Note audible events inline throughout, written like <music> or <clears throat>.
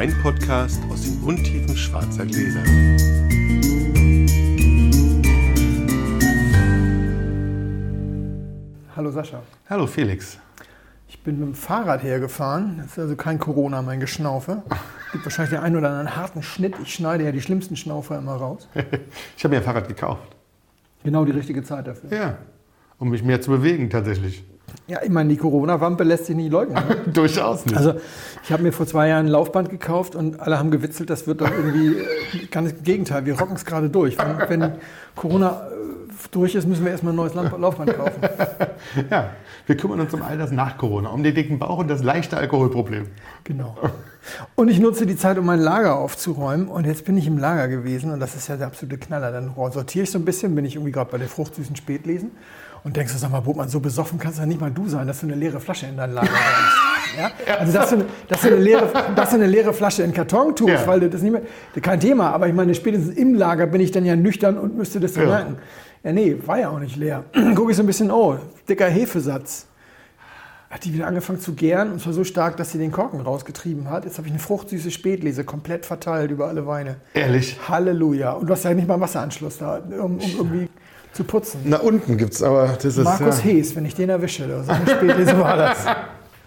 Wein-Podcast aus den Untiefen schwarzer Gläser. Hallo Sascha. Hallo Felix. Ich bin mit dem Fahrrad hergefahren. Das ist also kein Corona, mein Geschnaufe. Gibt wahrscheinlich den einen oder anderen harten Schnitt. Ich schneide ja die schlimmsten Schnaufer immer raus. <laughs> Ich habe mir ein Fahrrad gekauft. Genau die richtige Zeit dafür. Ja, um mich mehr zu bewegen tatsächlich. Ja, ich meine, die Corona-Wampe lässt sich nicht leugnen. Ne? <laughs> Durchaus nicht. Also, ich habe mir vor zwei Jahren ein Laufband gekauft und alle haben gewitzelt, das wird doch irgendwie äh, ganz im Gegenteil. Wir rocken es gerade durch. Wenn, wenn Corona äh, durch ist, müssen wir erstmal ein neues Laufband kaufen. <laughs> ja, wir kümmern uns um all das nach Corona, um den dicken Bauch und das leichte Alkoholproblem. Genau. Und ich nutze die Zeit, um mein Lager aufzuräumen. Und jetzt bin ich im Lager gewesen und das ist ja der absolute Knaller. Dann sortiere ich so ein bisschen, bin ich irgendwie gerade bei der fruchtsüßen Spätlesen und denkst du, sag mal, Bobmann, so besoffen kannst du ja nicht mal du sein, dass du eine leere Flasche in dein Lager bringst. Ja? Also, dass du, eine- dass, du eine leere, dass du eine leere Flasche in Karton tust, Ja. weil du das nicht mehr, kein Thema. Aber ich meine, spätestens im Lager bin ich dann ja nüchtern und müsste das dann Ja. merken. Ja, nee, war ja auch nicht leer. <clears throat> Gucke ich so ein bisschen, oh, dicker Hefesatz hat die wieder angefangen zu gären und zwar so stark, dass sie den Korken rausgetrieben hat. Jetzt habe ich eine fruchtsüße Spätlese komplett verteilt über alle Weine. Ehrlich? Halleluja. Und du hast ja nicht mal einen Wasseranschluss da, um, um irgendwie zu putzen. Na, unten gibt's aber, das ist Markus ja. Hees, wenn ich den erwische, oder so Spätlese war das.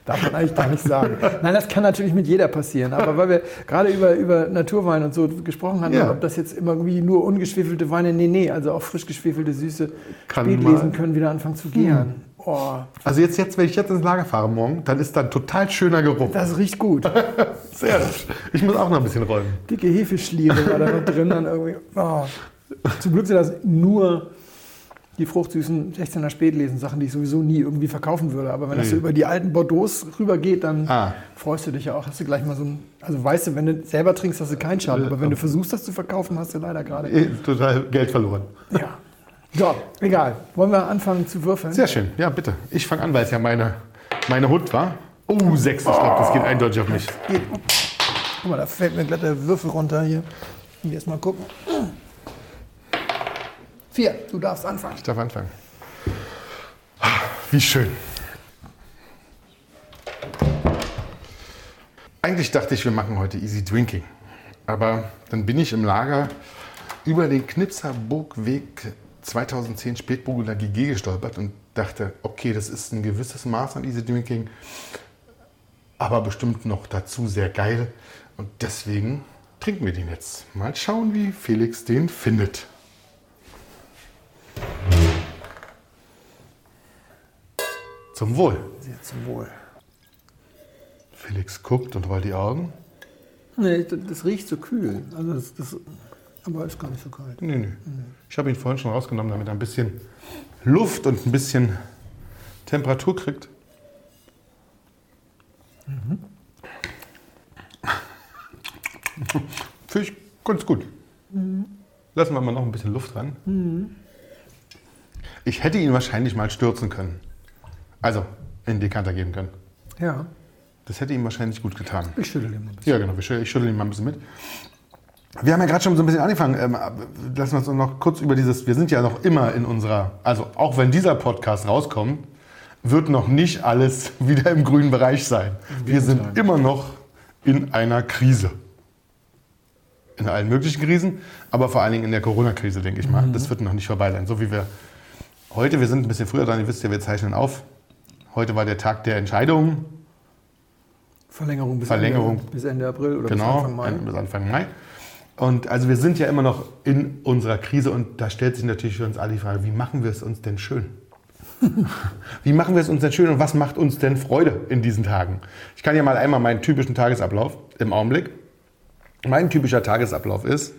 Darf man eigentlich gar nicht sagen. Nein, das kann natürlich mit jeder passieren. Aber weil wir gerade über, über Naturwein und so gesprochen haben, Ja. ob das jetzt immer irgendwie nur ungeschwefelte Weine, nee, nee, also auch frisch geschwefelte Süße Kann Spätlesen. Hm. können wieder anfangen zu gären. Oh, Also jetzt, jetzt, wenn ich jetzt ins Lager fahre morgen, dann ist da ein total schöner Geruch. das riecht gut. <laughs> Sehr. Ich muss auch noch ein bisschen räumen. dicke Hefeschliere war da noch drin. Dann irgendwie, oh. Zum Glück sind das nur die fruchtsüßen 16er Spätlesen, Sachen, die ich sowieso nie irgendwie verkaufen würde. Aber wenn das so Nee. über die alten Bordeaux rübergeht, dann Ah. freust du dich ja auch. Hast du gleich mal so ein, also weißt du, wenn du selber trinkst, hast du keinen Schaden. Aber wenn du versuchst, das zu verkaufen, hast du leider gerade. Eh, Total Geld verloren. Ja. So, egal. Wollen wir anfangen zu würfeln? Sehr schön. Ja, bitte. Ich fange an, weil es ja meine, meine Hut war. Oh, sechs. Ich glaube, das geht eindeutig auf mich. Geht. Guck mal, da fällt mir glatt der Würfel runter hier. Erst mal gucken. Vier, du darfst anfangen. Ich darf anfangen. Wie schön. Eigentlich dachte ich, wir machen heute Easy Drinking. Aber dann bin ich im Lager über den Knipserburgweg 2010 Spätburgunder GG gestolpert und dachte, okay, das ist ein gewisses Maß an Easy Drinking, aber bestimmt noch dazu sehr geil. Und deswegen trinken wir den jetzt. Mal schauen, wie Felix den findet. Zum Wohl. Sehr zum Wohl. Felix guckt und rollt die Augen. Nee, das, das riecht so kühl. Also das, das, aber ist gar nicht so kalt. Nee, nee. Ich habe ihn vorhin schon rausgenommen, damit er ein bisschen Luft und ein bisschen Temperatur kriegt. Finde ich ganz gut. Lassen wir mal noch ein bisschen Luft ran. Ich hätte ihn wahrscheinlich mal stürzen können. Also in Dekanter geben können. Ja, Das hätte ihm wahrscheinlich gut getan. ich schüttel den mal ein bisschen. Ja, genau. Ich schüttel, ich schüttel ihn mal ein bisschen mit. Wir haben ja gerade schon so ein bisschen angefangen. Ähm, lassen wir uns noch kurz über dieses. Wir sind ja noch immer in unserer. Also, auch wenn dieser Podcast rauskommt, wird noch nicht alles <laughs> wieder im grünen Bereich sein. Wir sind immer noch in einer Krise. In allen möglichen Krisen, aber vor allen Dingen in der Corona-Krise, denke ich mal. Das wird noch nicht vorbei sein. So wie wir heute, wir sind ein bisschen früher dran, ihr wisst ja, wir zeichnen auf. Heute war der Tag der Entscheidung. Verlängerung bis, Verlängerung. Ende, bis Ende April oder Genau, bis Anfang Mai. bis Anfang Mai. Und also wir sind ja immer noch in unserer Krise und da stellt sich natürlich für uns alle die Frage, wie machen wir es uns denn schön? <laughs> wie machen wir es uns denn schön und was macht uns denn Freude in diesen Tagen? Ich kann ja mal einmal meinen typischen Tagesablauf im Augenblick. Mein typischer Tagesablauf ist,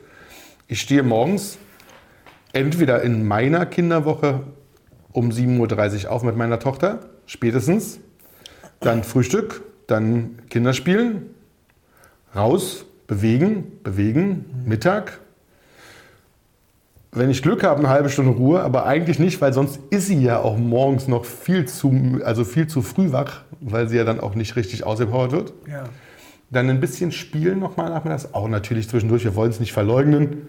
ich stehe morgens entweder in meiner Kinderwoche um 7.30 Uhr auf mit meiner Tochter, spätestens, dann Frühstück, dann Kinderspielen, raus, bewegen, bewegen, Mittag. Wenn ich Glück habe, eine halbe Stunde Ruhe, aber eigentlich nicht, weil sonst ist sie ja auch morgens noch viel zu, also viel zu früh wach, weil sie ja dann auch nicht richtig ausgepowert wird. Ja. Dann ein bisschen spielen nochmal nachmittags, auch natürlich zwischendurch, wir wollen es nicht verleugnen.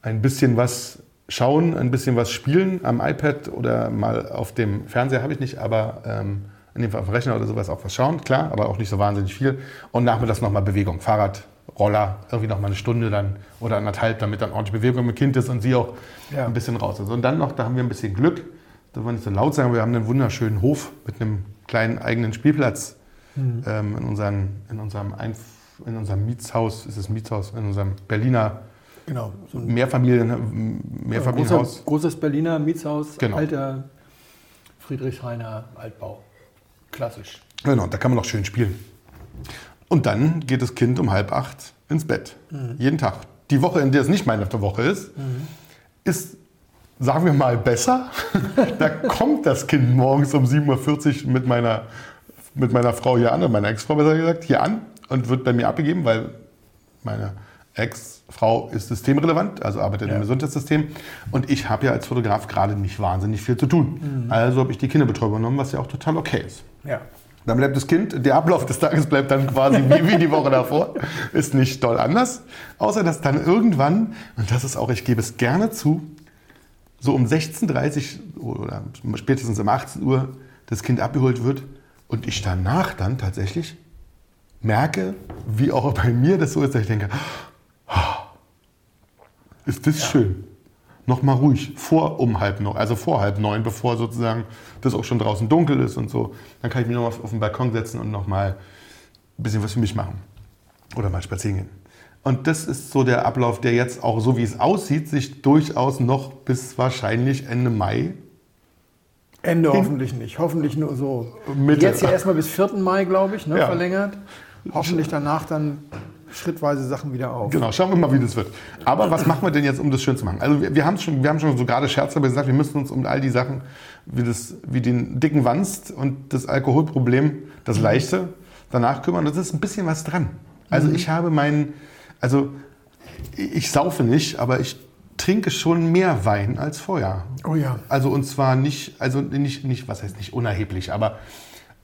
Ein bisschen was schauen, ein bisschen was spielen am iPad oder mal auf dem Fernseher habe ich nicht, aber ähm, in dem Fall auf dem Rechner oder sowas auch was schauen, klar, aber auch nicht so wahnsinnig viel. Und nachmittags nochmal Bewegung, Fahrrad, Roller, irgendwie nochmal eine Stunde dann oder anderthalb, damit dann ordentlich Bewegung mit Kind ist und sie auch Ja. ein bisschen raus ist. Und dann noch, da haben wir ein bisschen Glück, da wollen wir nicht so laut sagen, aber wir haben einen wunderschönen Hof mit einem kleinen eigenen Spielplatz ähm, in, unseren, in, unserem Einf in unserem Mietshaus, ist es Mietshaus, in unserem Berliner Genau. So ein Mehrfamilien, Mehrfamilienhaus. großer, großes Berliner Mietshaus, Genau. alter Friedrichshainer Altbau. Klassisch. Genau, da kann man noch schön spielen. Und dann geht das Kind um halb acht ins Bett. Jeden Tag. Die Woche, in der es nicht meine Woche ist, ist, sagen wir mal, besser. <laughs> da kommt das Kind morgens um 7.40 Uhr mit meiner, mit meiner Frau hier an, oder meiner Ex-Frau besser gesagt, hier an und wird bei mir abgegeben, weil meine Ex-Frau ist systemrelevant, also arbeitet Ja. im Gesundheitssystem. Und ich habe ja als Fotograf gerade nicht wahnsinnig viel zu tun. Also habe ich die Kinderbetreuung übernommen, was ja auch total okay ist. Ja. Dann bleibt das Kind, der Ablauf des Tages bleibt dann quasi wie, wie die Woche davor. Ist nicht doll anders. Außer dass dann irgendwann, und das ist auch, ich gebe es gerne zu, so um 16.30 Uhr oder spätestens um 18 Uhr das Kind abgeholt wird und ich danach dann tatsächlich merke, wie auch bei mir das so ist, dass ich denke, "Ah, ist das schön. Nochmal ruhig, vor um halb neun, also vor halb neun, bevor sozusagen das auch schon draußen dunkel ist und so. Dann kann ich mich nochmal auf den Balkon setzen und nochmal ein bisschen was für mich machen. Oder mal spazieren gehen. Und das ist so der Ablauf, der jetzt auch, so wie es aussieht, sich durchaus noch bis wahrscheinlich Ende Mai Ende hoffentlich nicht. Hoffentlich nur so. Mitte. Jetzt ja erstmal bis 4. Mai, glaube ich, ne, Ja. verlängert. Hoffentlich danach dann schrittweise Sachen wieder auf. Genau, schauen wir mal, wie das wird. Aber was machen wir denn jetzt, um das schön zu machen? Also wir, wir haben schon, wir haben schon so gerade scherzhaft gesagt, wir müssen uns um all die Sachen, wie, das, wie den dicken Wanst und das Alkoholproblem, das leichte, danach kümmern. Das ist ein bisschen was dran. Also ich habe meinen, also ich saufe nicht, aber ich trinke schon mehr Wein als vorher. Oh ja. Also und zwar nicht, also nicht, nicht was heißt nicht unerheblich, aber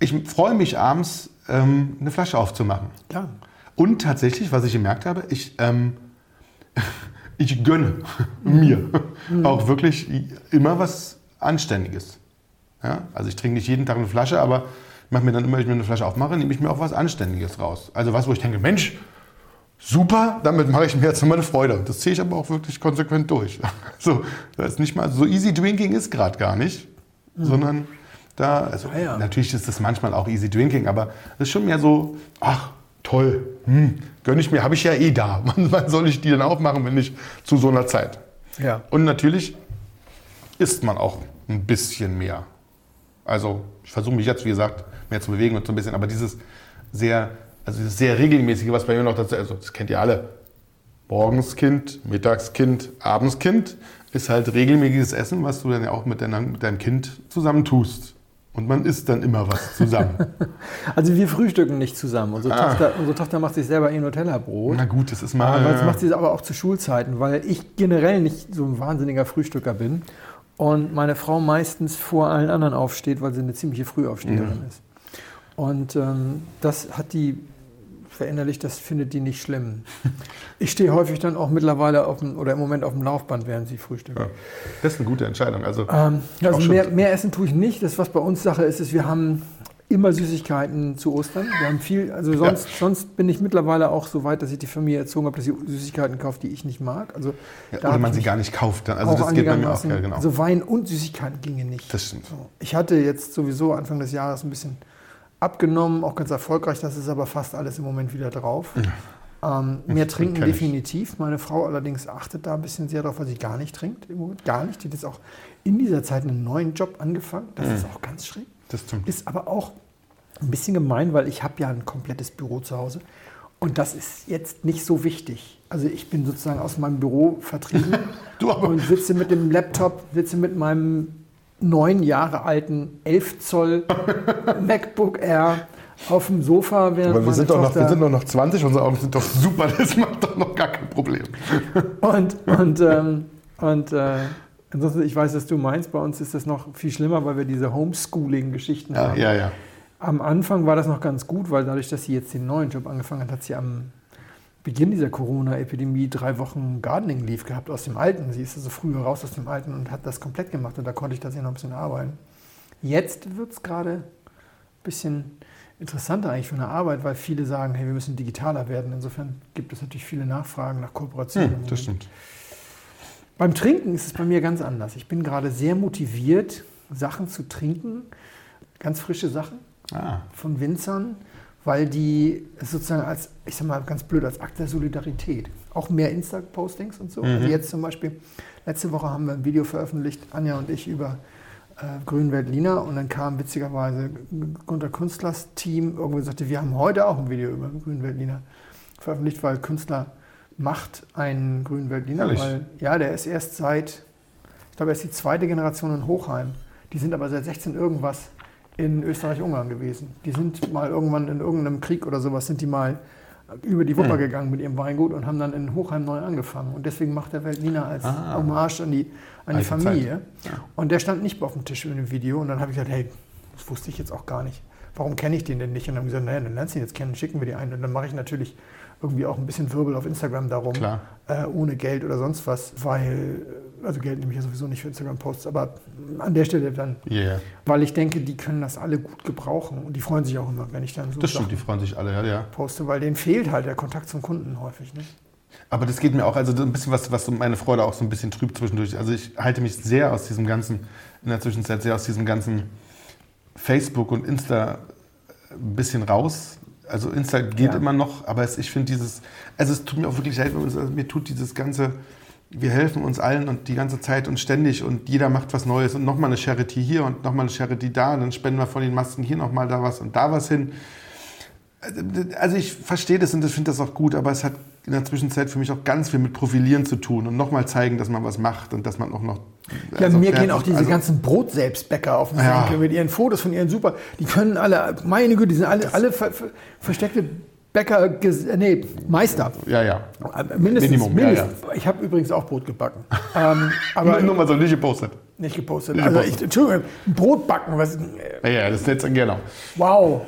ich freue mich abends, ähm, eine Flasche aufzumachen. Klar. Und tatsächlich, was ich gemerkt habe, ich, ähm, <laughs> ich gönne <laughs> mir auch wirklich immer was Anständiges. Ja? Also ich trinke nicht jeden Tag eine Flasche, aber ich mache mir dann immer, wenn ich mir eine Flasche aufmache, nehme ich mir auch was Anständiges raus. Also was, wo ich denke, Mensch, super, damit mache ich mir jetzt immer eine Freude. Das ziehe ich aber auch wirklich konsequent durch. <laughs> So, das ist nicht mal so easy drinking ist gerade gar nicht, sondern da, also Ah ja. natürlich ist das manchmal auch easy drinking, aber es ist schon mehr so, ach toll, hm, gönne ich mir, habe ich ja eh da. <laughs> Wann, soll ich die denn aufmachen, wenn nicht zu so einer Zeit? Ja. Und natürlich isst man auch ein bisschen mehr. Also ich versuche mich jetzt, wie gesagt, mehr zu bewegen und so ein bisschen, aber dieses sehr, also dieses sehr regelmäßige, was bei mir noch dazu, also das kennt ihr alle, morgens Kind, mittags Kind, abends Kind, ist halt regelmäßiges Essen, was du dann ja auch mit, deiner, mit deinem Kind zusammen tust. Und man isst dann immer was zusammen. <laughs> Also wir frühstücken nicht zusammen. Unsere, Ah. Tochter, unsere Tochter macht sich selber ihr Nutella-Brot. Na gut, das ist Aber mal. das macht sie aber auch zu Schulzeiten, weil ich generell nicht so ein wahnsinniger Frühstücker bin und meine Frau meistens vor allen anderen aufsteht, weil sie eine ziemliche Frühaufsteherin ist. Und ähm, das hat die verinnerlicht, das findet die nicht schlimm. <laughs> Ich stehe häufig dann auch mittlerweile auf dem, oder im Moment auf dem Laufband, während sie frühstückt. ja, das ist eine gute Entscheidung. Also, Ähm, also mehr, mehr essen tue ich nicht. Das, was bei uns Sache ist, ist, wir haben immer Süßigkeiten zu Ostern. Wir haben viel, also sonst, sonst bin ich mittlerweile auch so weit, dass ich die Familie erzogen habe, dass sie Süßigkeiten kauft, die ich nicht mag. Also ja, oder man sie gar nicht kauft. Dann. Also das geht bei mir auch. Ja, genau. Also Wein und Süßigkeiten ginge nicht. das stimmt. So. Ich hatte jetzt sowieso Anfang des Jahres ein bisschen abgenommen, auch ganz erfolgreich. Das ist aber fast alles im Moment wieder drauf. Ähm, mehr trinken definitiv. Meine Frau allerdings achtet da ein bisschen sehr drauf, weil sie gar nicht trinkt im Moment. Gar nicht. Die hat jetzt auch in dieser Zeit einen neuen Job angefangen. Das ist auch ganz schräg. Das stimmt. Ist aber auch ein bisschen gemein, weil ich habe ja ein komplettes Büro zu Hause. Und das ist jetzt nicht so wichtig. Also ich bin sozusagen aus meinem Büro vertrieben <laughs> Du aber- und sitze mit dem Laptop, sitze mit meinem neun Jahre alten 11 Zoll <laughs> MacBook Air auf dem Sofa, während Aber wir sind, doch noch, wir sind doch noch 20, unsere Augen sind doch super, das macht doch noch gar kein Problem. Und, und, ähm, und äh, ansonsten, ich weiß, was du meinst, bei uns ist das noch viel schlimmer, weil wir diese Homeschooling-Geschichten Ja, haben. ja, ja. Am Anfang war das noch ganz gut, weil dadurch, dass sie jetzt den neuen Job angefangen hat, hat sie am Beginn dieser Corona-Epidemie drei Wochen Gardening Leave gehabt aus dem Alten. Sie ist also früher raus aus dem Alten und hat das komplett gemacht und da konnte ich tatsächlich noch ein bisschen arbeiten. Jetzt wird es gerade bisschen interessanter eigentlich für eine Arbeit, weil viele sagen, hey, wir müssen digitaler werden. Insofern gibt es natürlich viele Nachfragen nach Kooperationen. Hm, das stimmt. Beim Trinken ist es bei mir ganz anders. Ich bin gerade sehr motiviert, Sachen zu trinken, ganz frische Sachen Ah, von Winzern, weil die sozusagen als, ich sag mal ganz blöd, als Akt der Solidarität. Auch mehr Insta-Postings und so. Also jetzt zum Beispiel, letzte Woche haben wir ein Video veröffentlicht, Anja und ich, über äh, Grünweltliner und dann kam witzigerweise Gunter Künstlers Team irgendwie und sagte, wir haben heute auch ein Video über Grünweltliner veröffentlicht, weil Künstler macht einen Grünweltliner, Ehrlich? weil ja, der ist erst seit, ich glaube, er ist die zweite Generation in Hochheim. Die sind aber seit 16 irgendwas in Österreich-Ungarn gewesen. Die sind mal irgendwann in irgendeinem Krieg oder sowas, sind die mal über die Wupper gegangen mit ihrem Weingut und haben dann in Hochheim neu angefangen. Und deswegen macht der Weltliner als Ah. Hommage an die, an die Familie. Ja. Und der stand nicht auf dem Tisch in dem Video. Und dann habe ich gesagt, hey, das wusste ich jetzt auch gar nicht. Warum kenne ich den denn nicht? Und dann haben gesagt, naja, dann lernst du ihn jetzt kennen, schicken wir die ein. Und dann mache ich natürlich irgendwie auch ein bisschen Wirbel auf Instagram darum, äh, ohne Geld oder sonst was, weil, also Geld nehme ich ja sowieso nicht für Instagram-Posts, aber an der Stelle dann, yeah. weil ich denke, die können das alle gut gebrauchen und die freuen sich auch immer, wenn ich dann so Das stimmt, die freuen sich alle, ja, ja. poste, weil denen fehlt halt der Kontakt zum Kunden häufig. Ne? Aber das geht mir auch, also ein bisschen was, was meine Freude auch so ein bisschen trübt zwischendurch. Also ich halte mich sehr aus diesem ganzen, in der Zwischenzeit sehr aus diesem ganzen Facebook und Insta ein bisschen raus. Also Insta geht Ja. immer noch, aber es, ich finde dieses, also es tut mir auch wirklich leid, mir tut dieses ganze, wir helfen uns allen und die ganze Zeit und ständig und jeder macht was Neues und nochmal eine Charity hier und nochmal eine Charity da und dann spenden wir von den Masken hier nochmal da was und da was hin. Also ich verstehe das und ich finde das auch gut, aber es hat in der Zwischenzeit für mich auch ganz viel mit Profilieren zu tun und nochmal zeigen, dass man was macht und dass man auch noch. Ja, also mir gehen auch diese also, ganzen Brotselbstbäcker auf den Ja. Senkel mit ihren Fotos von ihren Super. Die können alle, meine Güte, die sind alle, alle ver, ver, versteckte Bäcker, nee, Meister. Ja, ja. Äh, Mindestens. Minimum, ja, mindestens. Ich habe übrigens auch Brot gebacken. ähm, <laughs> aber nur mal so nicht gepostet. nicht gepostet. Nicht Also gepostet. ich, Entschuldigung, Brot backen, was, Ja, ja, das ist jetzt genau. wow.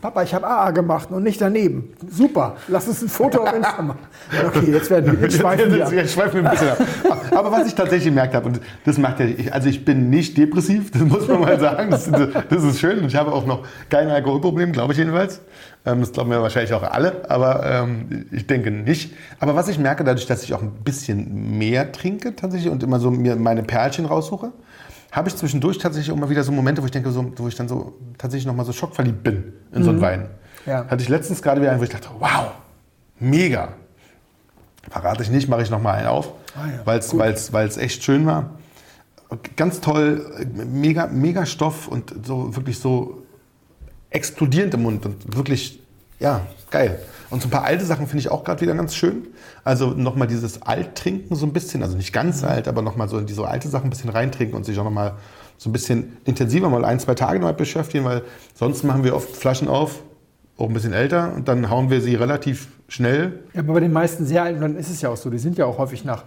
Papa, ich habe AA gemacht und nicht daneben. Super, lass uns ein Foto auf Insta machen. Okay, jetzt werden wir jetzt schweifen wir Jetzt, schweifen wir ein bisschen ab. Aber was ich tatsächlich gemerkt habe, und das macht ja, ich, also ich bin nicht depressiv, das muss man mal sagen. Das, das ist schön und ich habe auch noch kein Alkoholproblem, glaube ich jedenfalls. Ähm, Das glauben ja wahrscheinlich auch alle, aber ähm, ich denke nicht. Aber was ich merke, dadurch, dass ich auch ein bisschen mehr trinke tatsächlich und immer so mir meine Perlchen raussuche, habe ich zwischendurch tatsächlich mal wieder so Momente, wo ich denke, so, wo ich dann so tatsächlich nochmal so schockverliebt bin in so einen Wein. Ja. Hatte ich letztens gerade wieder einen, wo ich dachte, wow, mega. Verrate ich nicht, mache ich nochmal einen auf, Ah ja, weil es echt schön war. Ganz toll, mega, mega Stoff und so wirklich so explodierend im Mund und wirklich, ja, geil. Und so ein paar alte Sachen finde ich auch gerade wieder ganz schön. Also nochmal dieses Alttrinken so ein bisschen, also nicht ganz alt, aber nochmal so in diese alte Sachen ein bisschen reintrinken und sich auch nochmal so ein bisschen intensiver mal ein, zwei Tage damit beschäftigen, weil sonst machen wir oft Flaschen auf, auch ein bisschen älter und dann hauen wir sie relativ schnell. Ja, aber bei den meisten sehr alten, dann ist es ja auch so. Die sind ja auch häufig nach.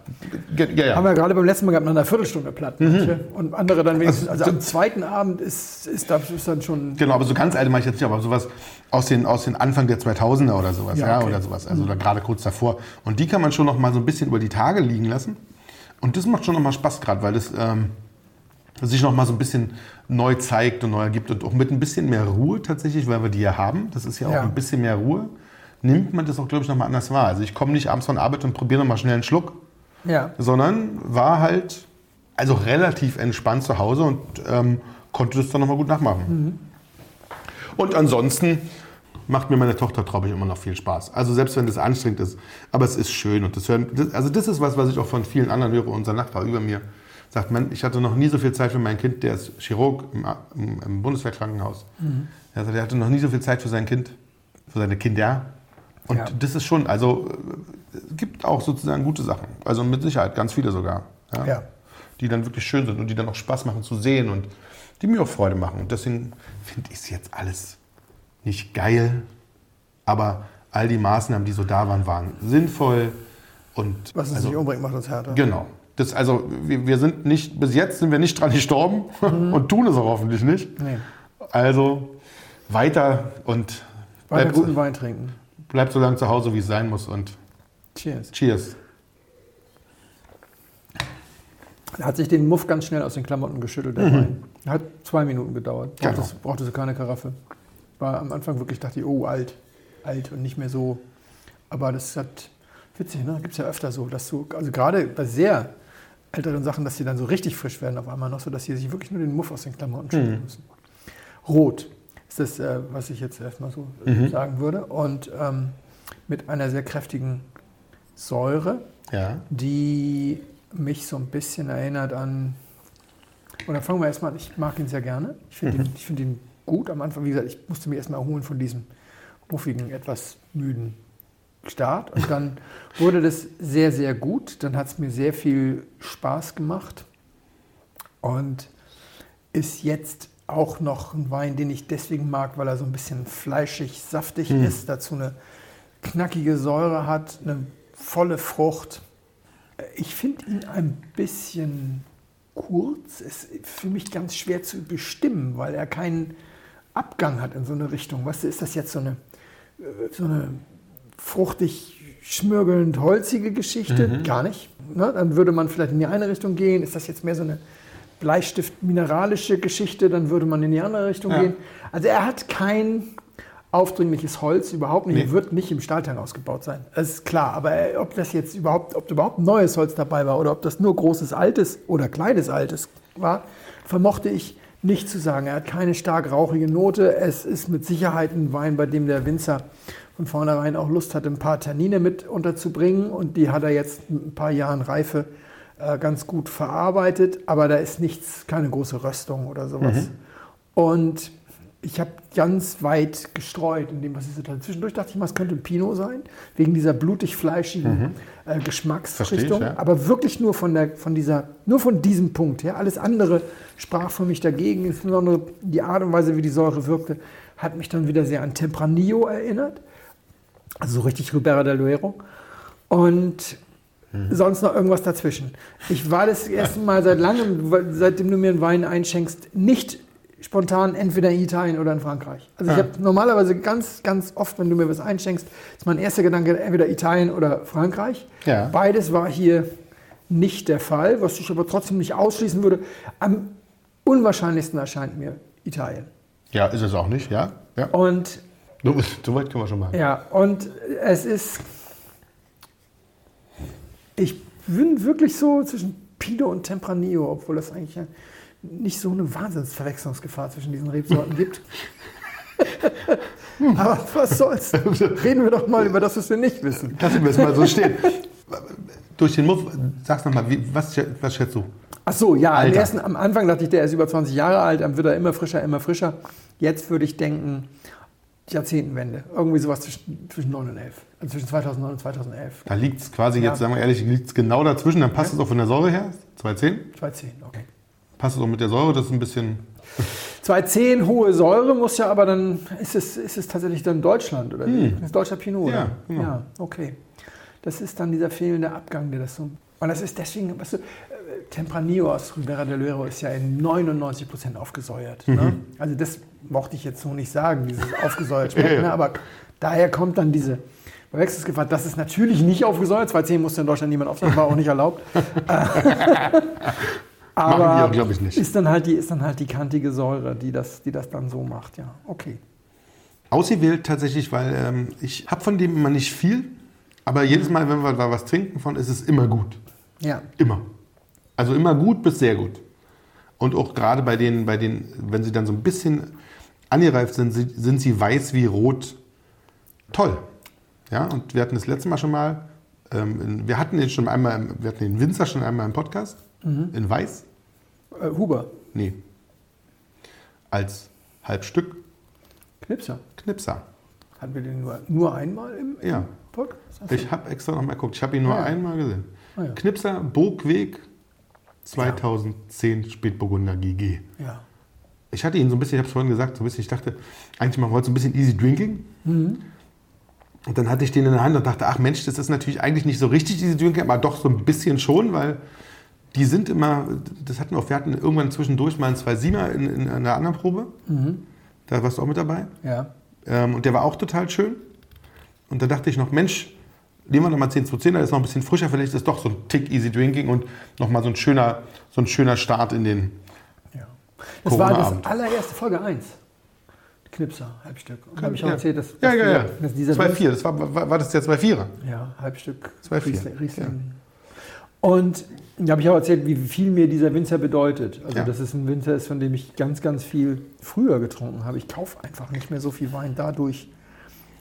Ja, ja. Haben wir gerade beim letzten Mal gehabt, nach einer Viertelstunde platt. manche. Und andere dann wenigstens. Also, Also- am zweiten Abend ist, ist, das ist dann schon. Genau, aber so ganz alte mache ich jetzt nicht, aber sowas aus den, aus den Anfang der 2000er oder sowas, Ja, okay. oder sowas, also da gerade kurz davor. Und die kann man schon noch mal so ein bisschen über die Tage liegen lassen. Und das macht schon noch mal Spaß gerade, weil das ähm, sich noch mal so ein bisschen neu zeigt und neu ergibt und auch mit ein bisschen mehr Ruhe tatsächlich, weil wir die ja haben. Das ist ja auch Ja. ein bisschen mehr Ruhe. Nimmt man das auch, glaube ich, noch mal anders wahr. Also ich komme nicht abends von Arbeit und probiere noch mal schnell einen Schluck, Ja. sondern war halt also relativ entspannt zu Hause und ähm, konnte das dann nochmal gut nachmachen. Und ansonsten macht mir meine Tochter, glaube ich, immer noch viel Spaß. Also selbst wenn das anstrengend ist, aber es ist schön. Und das hören, das, also das ist was, was ich auch von vielen anderen höre. Unser Nachbar über mir sagt, man, ich hatte noch nie so viel Zeit für mein Kind, der ist Chirurg im, im, im Bundeswehrkrankenhaus. Er sagt, er hatte noch nie so viel Zeit für sein Kind, für seine Kinder. Und Ja. das ist schon, also es gibt auch sozusagen gute Sachen. Also mit Sicherheit, ganz viele sogar. Ja. Die dann wirklich schön sind und die dann auch Spaß machen zu sehen und die mir auch Freude machen. Und deswegen finde ich es jetzt alles nicht geil, aber all die Maßnahmen, die so da waren, waren sinnvoll. Und Was es also, nicht umbringt, macht uns härter. Genau. Das, also wir, wir sind nicht, bis jetzt sind wir nicht dran gestorben und tun es auch hoffentlich nicht. Nee. Also weiter und Weiter bleibt, guten Wein trinken. bleibt so lange zu Hause, wie es sein muss. Und Cheers. cheers. Er hat sich den Muff ganz schnell aus den Klamotten geschüttelt, der Wein. Hat zwei Minuten gedauert. Genau. Brauchte, brauchte so keine Karaffe. war am Anfang wirklich, dachte ich, oh, alt, alt und nicht mehr so. Aber das hat, witzig, ne? Gibt es ja öfter so, dass du, also gerade bei sehr älteren Sachen, dass die dann so richtig frisch werden auf einmal noch, so dass sie sich wirklich nur den Muff aus den Klamotten schütteln Mhm. müssen. Rot ist das, äh, was ich jetzt erstmal so äh, Mhm. sagen würde. Und ähm, mit einer sehr kräftigen Säure, Ja. die mich so ein bisschen erinnert an. Oder fangen wir erstmal an, ich mag ihn sehr gerne. Ich finde ihn, ich find ihn gut. Am Anfang, wie gesagt, ich musste mich erstmal erholen von diesem muffigen, etwas müden Start. Und dann wurde das sehr, sehr gut. Dann hat es mir sehr viel Spaß gemacht. Und ist jetzt auch noch ein Wein, den ich deswegen mag, weil er so ein bisschen fleischig, saftig ist, dazu eine knackige Säure hat, eine volle Frucht. Ich finde ihn ein bisschen kurz. Es ist für mich ganz schwer zu bestimmen, weil er keinen Abgang hat in so eine Richtung. Du, ist das jetzt so eine, äh, so eine fruchtig, schmürgelnd, holzige Geschichte? Gar nicht. Ne? Dann würde man vielleicht in die eine Richtung gehen. Ist das jetzt mehr so eine Bleistift-mineralische Geschichte? Dann würde man in die andere Richtung Ja. gehen. Also er hat kein aufdringliches Holz, überhaupt nicht. Nee. Er wird nicht im Stahltank ausgebaut sein. Das ist klar. Aber ob das jetzt überhaupt, ob überhaupt neues Holz dabei war oder ob das nur großes Altes oder kleines Altes war, vermochte ich nicht zu sagen. Er hat keine stark rauchige Note. Es ist mit Sicherheit ein Wein, bei dem der Winzer von vornherein auch Lust hat, ein paar Tannine mit unterzubringen. Und die hat er jetzt mit ein paar Jahren Reife äh, ganz gut verarbeitet. Aber da ist nichts, keine große Röstung oder sowas. Und ich habe ganz weit gestreut in dem, was ich so hatte. Zwischendurch dachte ich mal, es könnte ein Pinot sein, wegen dieser blutig-fleischigen äh, Geschmacksrichtung. Ich, ja. Aber wirklich nur von, der, von, dieser, nur von diesem Punkt her. Alles andere sprach für mich dagegen. Insbesondere die Art und Weise, wie die Säure wirkte, hat mich dann wieder sehr an Tempranillo erinnert. Also so richtig Ribera del Duero. Und sonst noch irgendwas dazwischen. Ich war das erste Mal seit langem, seitdem du mir einen Wein einschenkst, nicht spontan entweder in Italien oder in Frankreich. Also ich Ah. habe normalerweise ganz, ganz oft, wenn du mir was einschenkst, ist mein erster Gedanke entweder Italien oder Frankreich. Ja. Beides war hier nicht der Fall, was ich aber trotzdem nicht ausschließen würde. Am unwahrscheinlichsten erscheint mir Italien. Ja, ist es auch nicht, ja. ja. Und So, so weit können wir schon mal. ja, und es ist. Ich bin wirklich so zwischen Pinot und Tempranillo, obwohl das eigentlich ja nicht so eine Wahnsinnsverwechslungsgefahr zwischen diesen Rebsorten gibt. <laughs> Aber was soll's? Reden wir doch mal über das, was wir nicht wissen. Lassen wir es mal so stehen. Durch den Muff, sag's nochmal, was, was schätzt du? Ach so, ja, am, ersten, am Anfang dachte ich, der ist über 20 Jahre alt, dann wird er immer frischer, immer frischer. Jetzt würde ich denken, Jahrzehntenwende. Irgendwie sowas zwischen, zwischen 9 und 11. Also zwischen 2009 und 2011. Da liegt es quasi, Ja. jetzt sagen wir ehrlich, liegt es genau dazwischen. Dann passt es auch von der Säure her. 210. 2010, okay. Passt es auch mit der Säure, das ist ein bisschen. 210 hohe Säure muss ja aber dann, ist es, ist es tatsächlich dann Deutschland oder wie? Das ist deutscher Pinot, Hm. Ja, oder? genau. Ja, okay. Das ist dann dieser fehlende Abgang, der das so. Und das ist deswegen, weißt du, äh, Tempranillo aus Ribera del Duero ist ja in 99 Prozent aufgesäuert. Ne? Mhm. Also das mochte ich jetzt so nicht sagen, dieses <laughs> aufgesäuert schmeckt, Ja, ja. ne? aber daher kommt dann diese Verwechslungsgefahr. Das ist natürlich nicht aufgesäuert. 210 musste in Deutschland niemand aufsäuern, war auch nicht erlaubt. <laughs> <laughs> Die Aber auch, glaub ich, nicht. Ist dann, halt die, ist dann halt die kantige Säure, die das, die das dann so macht. Ja, okay. Ausgewählt tatsächlich, weil ähm, ich habe von dem immer nicht viel. Aber jedes Mal, wenn wir da was trinken von, ist es immer gut. Ja, Immer. Also immer gut bis sehr gut. Und auch gerade bei denen, bei denen, wenn sie dann so ein bisschen angereift sind, sind sie weiß wie rot. Toll. Ja, und wir hatten das letzte Mal schon mal, ähm, wir hatten den schon einmal, wir hatten den Winzer schon einmal im Podcast, in weiß. äh, Huber, Nee. Als Halbstück Knipser. Knipser. Hatten wir den nur, nur einmal im, im Ja. Podcast? Ich habe extra noch mal geguckt. Ich habe ihn nur Ah, ja. einmal gesehen. Ah, ja. Knipser Burgweg 2010 Spätburgunder GG. Ja. Ich hatte ihn so ein bisschen, ich habe es vorhin gesagt, so ein bisschen, ich dachte, eigentlich machen wir heute so ein bisschen Easy Drinking. Mhm. Und dann hatte ich den in der Hand und dachte, ach Mensch, das ist natürlich eigentlich nicht so richtig Easy Drinking, aber doch so ein bisschen schon, weil die sind immer, das hatten wir auch, wir hatten irgendwann zwischendurch mal einen 2-7er in, in einer anderen Probe. Mhm. Da warst du auch mit dabei. Ja. Ähm, und der war auch total schön. Und da dachte ich noch, Mensch, nehmen wir nochmal 10 zu 10, da ist noch ein bisschen frischer, vielleicht ist doch so ein Tick Easy Drinking und nochmal so ein schöner, so ein schöner Start in den. ja. Das war das allererste Folge 1. Knipser, Halbstück. Und habe ich Ja. auch erzählt, dass, Ja, dass ja, ja. dass dieser 2,4. Das war, war, war das der 2,4er? Ja, Halbstück. 2,4. Riesling. Riesling. Und da habe ich auch erzählt, wie viel mir dieser Winzer bedeutet. Also, Ja. dass es ein Winzer ist, von dem ich ganz, ganz viel früher getrunken habe. Ich kaufe einfach nicht mehr so viel Wein. Dadurch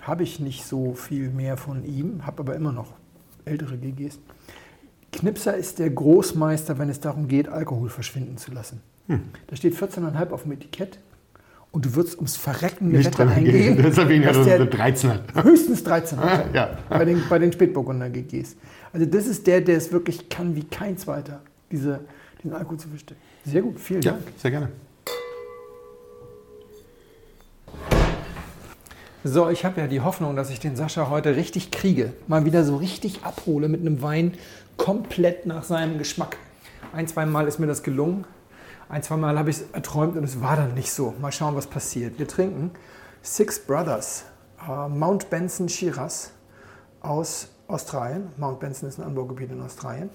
habe ich nicht so viel mehr von ihm, habe aber immer noch ältere GGs. Knipser ist der Großmeister, wenn es darum geht, Alkohol verschwinden zu lassen. Hm. Da steht 14,5 auf dem Etikett und du würdest ums Verrecken Nicht Wette dran eingehen, gehen. <laughs> Deswegen dass er der so 13 hat. höchstens 13 hat <laughs> Ja. bei den, bei den Spätburgunder GGs. Also das ist der, der es wirklich kann wie kein zweiter, diese, den Alkohol zu verstecken. Sehr gut, vielen Ja, Dank. sehr gerne. So, ich habe ja die Hoffnung, dass ich den Sascha heute richtig kriege. Mal wieder so richtig abhole mit einem Wein komplett nach seinem Geschmack. Ein, zwei Mal ist mir das gelungen. Ein, zwei Mal habe ich es erträumt und es war dann nicht so. Mal schauen, was passiert. Wir trinken Six Brothers, äh, Mount Benson Shiraz aus Australien. Mount Benson ist ein Anbaugebiet in Australien.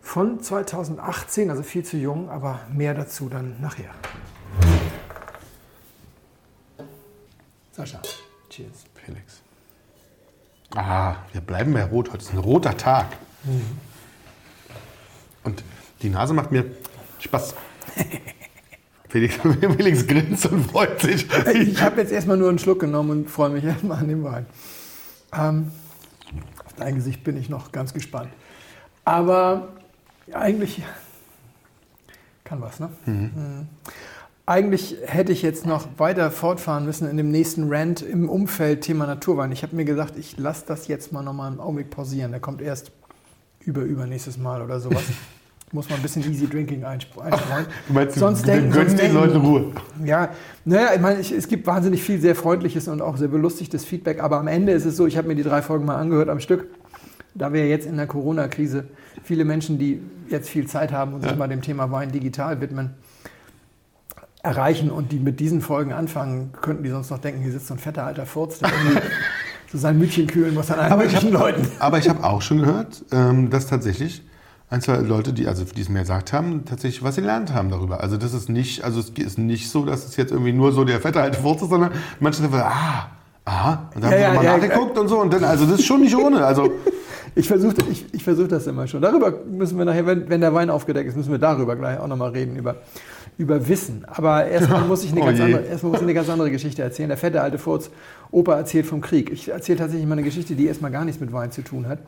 Von 2018, also viel zu jung, aber mehr dazu dann nachher. Sascha, cheers. Felix. Ah, wir bleiben bei Rot. Heute ist ein roter Tag. Und die Nase macht mir Spaß. <laughs> Felix, <laughs> Felix grinst und freut sich. Ich habe jetzt erstmal nur einen Schluck genommen und freue mich erstmal an dem Wein. Ähm, dein Gesicht bin ich noch ganz gespannt. Aber eigentlich kann was, ne? Mhm. Eigentlich hätte ich jetzt noch weiter fortfahren müssen in dem nächsten Rant im Umfeld Thema Naturwein. Ich habe mir gesagt, ich lasse das jetzt mal nochmal einen Augenblick pausieren. Der kommt erst über übernächstes Mal oder sowas. <laughs> Muss man ein bisschen Easy Drinking einstreuen. <laughs> Du meinst, sonst wir denken, sonst den Leuten Ruhe. ja, naja, ich meine, ich, es gibt wahnsinnig viel sehr freundliches und auch sehr belustigtes Feedback, aber am Ende ist es so, ich habe mir die drei Folgen mal angehört am Stück, da wir jetzt in der Corona-Krise viele Menschen, die jetzt viel Zeit haben und sich mal dem Thema Wein digital widmen, erreichen und die mit diesen Folgen anfangen, könnten die sonst noch denken, hier sitzt so ein fetter alter Furz, der irgendwie <laughs> so sein Mütchen kühlen muss an allen möglichen Leuten. Aber ich habe auch schon gehört, ähm, dass tatsächlich ein, zwei Leute, die, also die es mir gesagt haben, tatsächlich was gelernt haben darüber. Also das ist nicht, also es ist nicht so, dass es jetzt irgendwie nur so der fette alte Furz ist, sondern manche sagen, ah, aha, und dann Ja, haben ja, sie ja, mal nachgeguckt und so und dann, also das ist schon nicht ohne. Also <laughs> Ich versuche ich, ich versuch das immer schon. Darüber müssen wir nachher, wenn, wenn der Wein aufgedeckt ist, müssen wir darüber gleich auch nochmal reden, über, über Wissen. Aber erstmal muss, ich eine Oh ganz andere, erstmal muss ich eine ganz andere Geschichte erzählen. Der fette alte Furz, Opa erzählt vom Krieg. Ich erzähle tatsächlich mal eine Geschichte, die erstmal gar nichts mit Wein zu tun hat.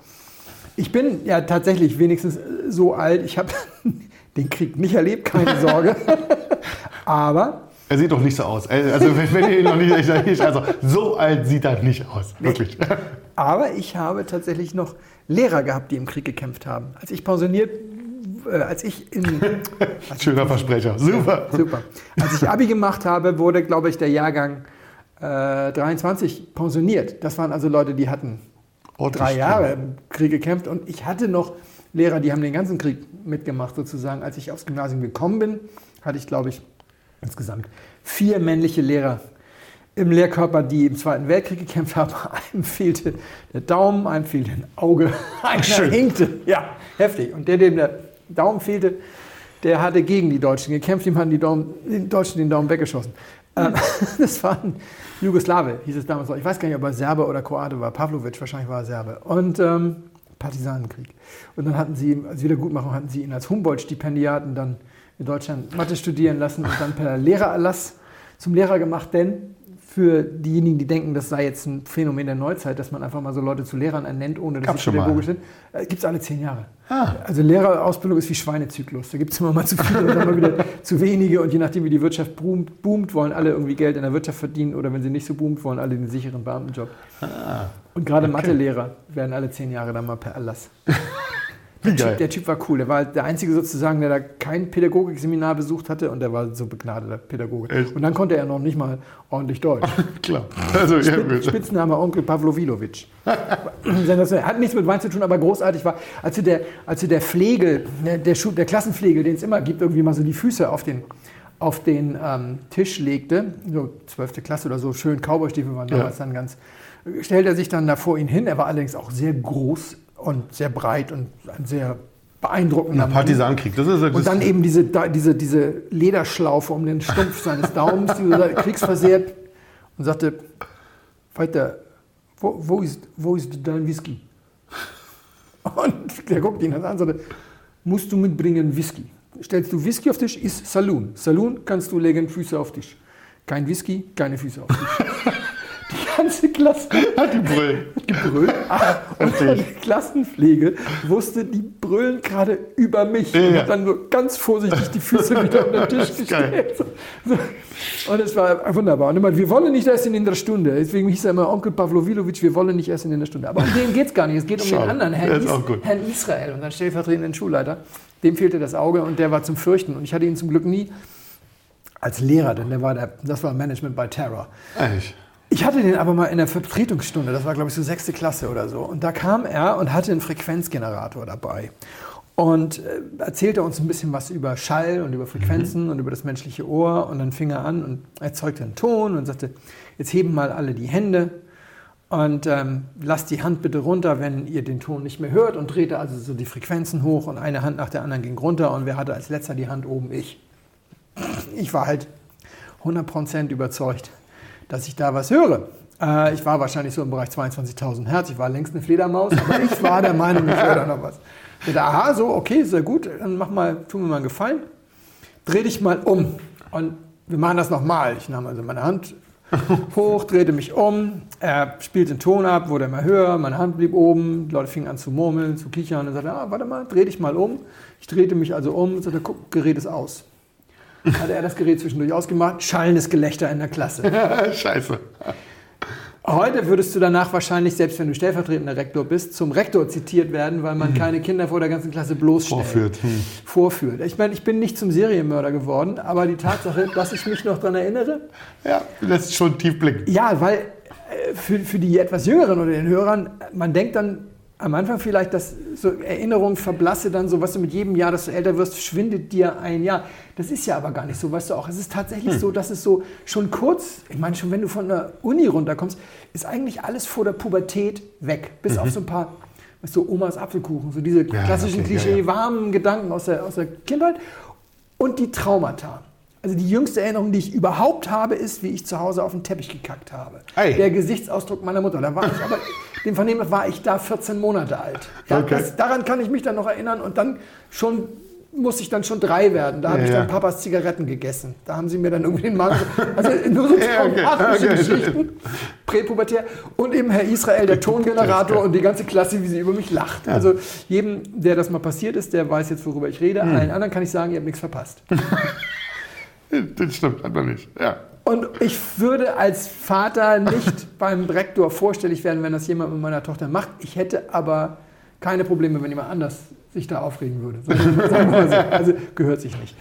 Ich bin ja tatsächlich wenigstens so alt, ich habe <laughs> den Krieg nicht erlebt, keine Sorge. <laughs> Aber er sieht doch nicht so aus. Also wenn ihr ihn noch nicht, also so alt sieht er nicht aus, wirklich. <laughs> Aber ich habe tatsächlich noch Lehrer gehabt, die im Krieg gekämpft haben. Als ich pensioniert, äh, als ich in, Schöner Versprecher, super. super, als ich Abi gemacht habe, wurde, glaube ich, der Jahrgang äh, 23 pensioniert. Das waren also Leute, die hatten Ordentlich drei Jahre im Krieg gekämpft und ich hatte noch Lehrer, die haben den ganzen Krieg mitgemacht sozusagen. Als ich aufs Gymnasium gekommen bin, hatte ich, glaube ich, insgesamt vier männliche Lehrer im Lehrkörper, die im Zweiten Weltkrieg gekämpft haben. <laughs> Einem fehlte der Daumen, einem fehlte ein Auge, einer schön. hinkte. Ja, heftig. Und der, dem der Daumen fehlte, der hatte gegen die Deutschen gekämpft, ihm hatten die Daumen, den Deutschen den Daumen weggeschossen. Ähm, <laughs> Das war ein Jugoslawe, hieß es damals noch. Ich weiß gar nicht, ob er Serbe oder Kroate war. Pavlovic, wahrscheinlich war er Serbe. Und ähm, Partisanenkrieg. Und dann hatten sie, ihn- als Wiedergutmachung, hatten sie ihn als Humboldt-Stipendiaten dann in Deutschland Mathe studieren lassen und dann per Lehrererlass zum Lehrer gemacht. Denn für diejenigen, die denken, das sei jetzt ein Phänomen der Neuzeit, dass man einfach mal so Leute zu Lehrern ernennt, ohne dass Gab's sie pädagogisch sind, äh, gibt es alle zehn Jahre. Ah. Also Lehrerausbildung ist wie Schweinezyklus. Da gibt es immer mal zu viele und dann mal wieder <laughs> zu wenige. Und je nachdem, wie die Wirtschaft boomt, boomt, wollen alle irgendwie Geld in der Wirtschaft verdienen. Oder wenn sie nicht so boomt, wollen alle den sicheren Beamtenjob. Ah, Und gerade Mathelehrer werden alle zehn Jahre dann mal per Erlass. <laughs> Der typ, der Typ war cool. Der war der Einzige sozusagen, der da kein Pädagogikseminar besucht hatte und der war so begnadeter Pädagoge. Echt? Und dann konnte er noch nicht mal ordentlich Deutsch. <laughs> Klar. Also, ja, gut. Spitzname Onkel Pavlovilovic. Sensationell. Hat nichts mit Wein zu tun, aber großartig war, als der, als der Pflegel, ne, der, Schu der Klassenpflegel, den es immer gibt, irgendwie mal so die Füße auf den, auf den ähm, Tisch legte, so 12. Klasse oder so, schön Cowboystiefel waren Ja. damals dann ganz, stellt er sich dann da vor ihn hin. Er war allerdings auch sehr groß und sehr breit und ein sehr beeindruckender Mann. Partisanenkrieg, das ist Und dann eben diese, diese, diese Lederschlaufe um den Stumpf seines Daumens, die kriegsversehrt und sagte, weiter, wo, wo, ist, wo ist dein Whisky? Und der guckt ihn an und sagte, musst du mitbringen Whisky. Stellst du Whisky auf Tisch, ist Saloon. Saloon kannst du legen Füße auf Tisch. Kein Whisky, keine Füße auf Tisch. Die ganze Klasse Hat die Brüllen. gebrüllt. Ah, und die Klassenpflege wusste, die brüllen gerade über mich. Und Ja. hat dann so ganz vorsichtig die Füße wieder auf den Tisch <laughs> gestellt. So. Und es war wunderbar. Und immer, wir wollen nicht essen in der Stunde. Deswegen hieß er immer Onkel Pavlovilovic, wir wollen nicht essen in der Stunde. Aber um den geht es gar nicht. Es geht um Schade. den anderen, Der Herrn, Is. Herrn Israel, unseren stellvertretenden Schulleiter. Dem fehlte das Auge und der war zum Fürchten. Und ich hatte ihn zum Glück nie als Lehrer, denn der war der, das war Management by Terror. Eigentlich. Ich hatte den aber mal in der Vertretungsstunde, das war glaube ich so sechste Klasse oder so. Und da kam er und hatte einen Frequenzgenerator dabei. Und äh, erzählte uns ein bisschen was über Schall und über Frequenzen und über das menschliche Ohr. Und dann fing er an und erzeugte einen Ton und sagte, jetzt heben mal alle die Hände und ähm, lasst die Hand bitte runter, wenn ihr den Ton nicht mehr hört. Und drehte also so die Frequenzen hoch und eine Hand nach der anderen ging runter. Und wer hatte als letzter die Hand oben? Ich. Ich war halt 100% überzeugt, dass ich da was höre. Äh, ich war wahrscheinlich so im Bereich 22.000 Hertz. Ich war längst eine Fledermaus, aber ich war der Meinung, ich höre da noch was. Ich dachte, aha, so, okay, sehr gut, dann mach mal, tu mir mal einen Gefallen. Dreh dich mal um. Und wir machen das nochmal. Ich nahm also meine Hand hoch, drehte mich um, er spielte den Ton ab, wurde immer höher, meine Hand blieb oben, die Leute fingen an zu murmeln, zu kichern und sagte, ah, warte mal, dreh dich mal um. Ich drehte mich also um und sagte, guck, Gerät ist aus. Hatte er das Gerät zwischendurch ausgemacht, schallendes Gelächter in der Klasse. <laughs> Scheiße. Heute würdest du danach wahrscheinlich, selbst wenn du stellvertretender Rektor bist, zum Rektor zitiert werden, weil man keine Kinder vor der ganzen Klasse bloßstellt. Vorführt. Hm. Vorführt. Ich meine, ich bin nicht zum Serienmörder geworden, aber die Tatsache, <laughs> dass ich mich noch daran erinnere, Ja, lässt schon tief blicken. ja, weil äh, für, für die etwas Jüngeren oder den Hörern, man denkt dann am Anfang vielleicht, dass so Erinnerungen verblasse dann so, was du mit jedem Jahr, dass du älter wirst, schwindet dir ein Jahr. Das ist ja aber gar nicht so, weißt du auch. Es ist tatsächlich so, dass es so schon kurz, ich meine schon, wenn du von der Uni runterkommst, ist eigentlich alles vor der Pubertät weg. Bis auf so ein paar, weißt du, Omas Apfelkuchen, so diese klassischen okay, ja, Klischee, ja. warmen Gedanken aus der, aus der Kindheit und die Traumata. Also die jüngste Erinnerung, die ich überhaupt habe, ist, wie ich zu Hause auf den Teppich gekackt habe. Ei. Der Gesichtsausdruck meiner Mutter. Da war ich aber, <laughs> dem Vernehmen war ich da 14 Monate alt. Ja, Okay. das, daran kann ich mich dann noch erinnern und dann schon muss ich dann schon drei werden. Da habe Ja, ich dann ja. Papas Zigaretten gegessen. Da haben sie mir dann irgendwie den Magen. <laughs> Also nur so Ja, okay, traumatische. Geschichten. Präpubertär. Und eben Herr Israel, der <laughs> Tongenerator und die ganze Klasse, wie sie über mich lacht. Also jedem, der das mal passiert ist, der weiß jetzt, worüber ich rede. Hm. Allen anderen kann ich sagen, ihr habt nichts verpasst. <laughs> Das stimmt einfach nicht. Ja. Und ich würde als Vater nicht <laughs> beim Rektor vorstellig werden, wenn das jemand mit meiner Tochter macht. Ich hätte aber keine Probleme, wenn jemand anders sich da aufregen würde. Also gehört sich nicht.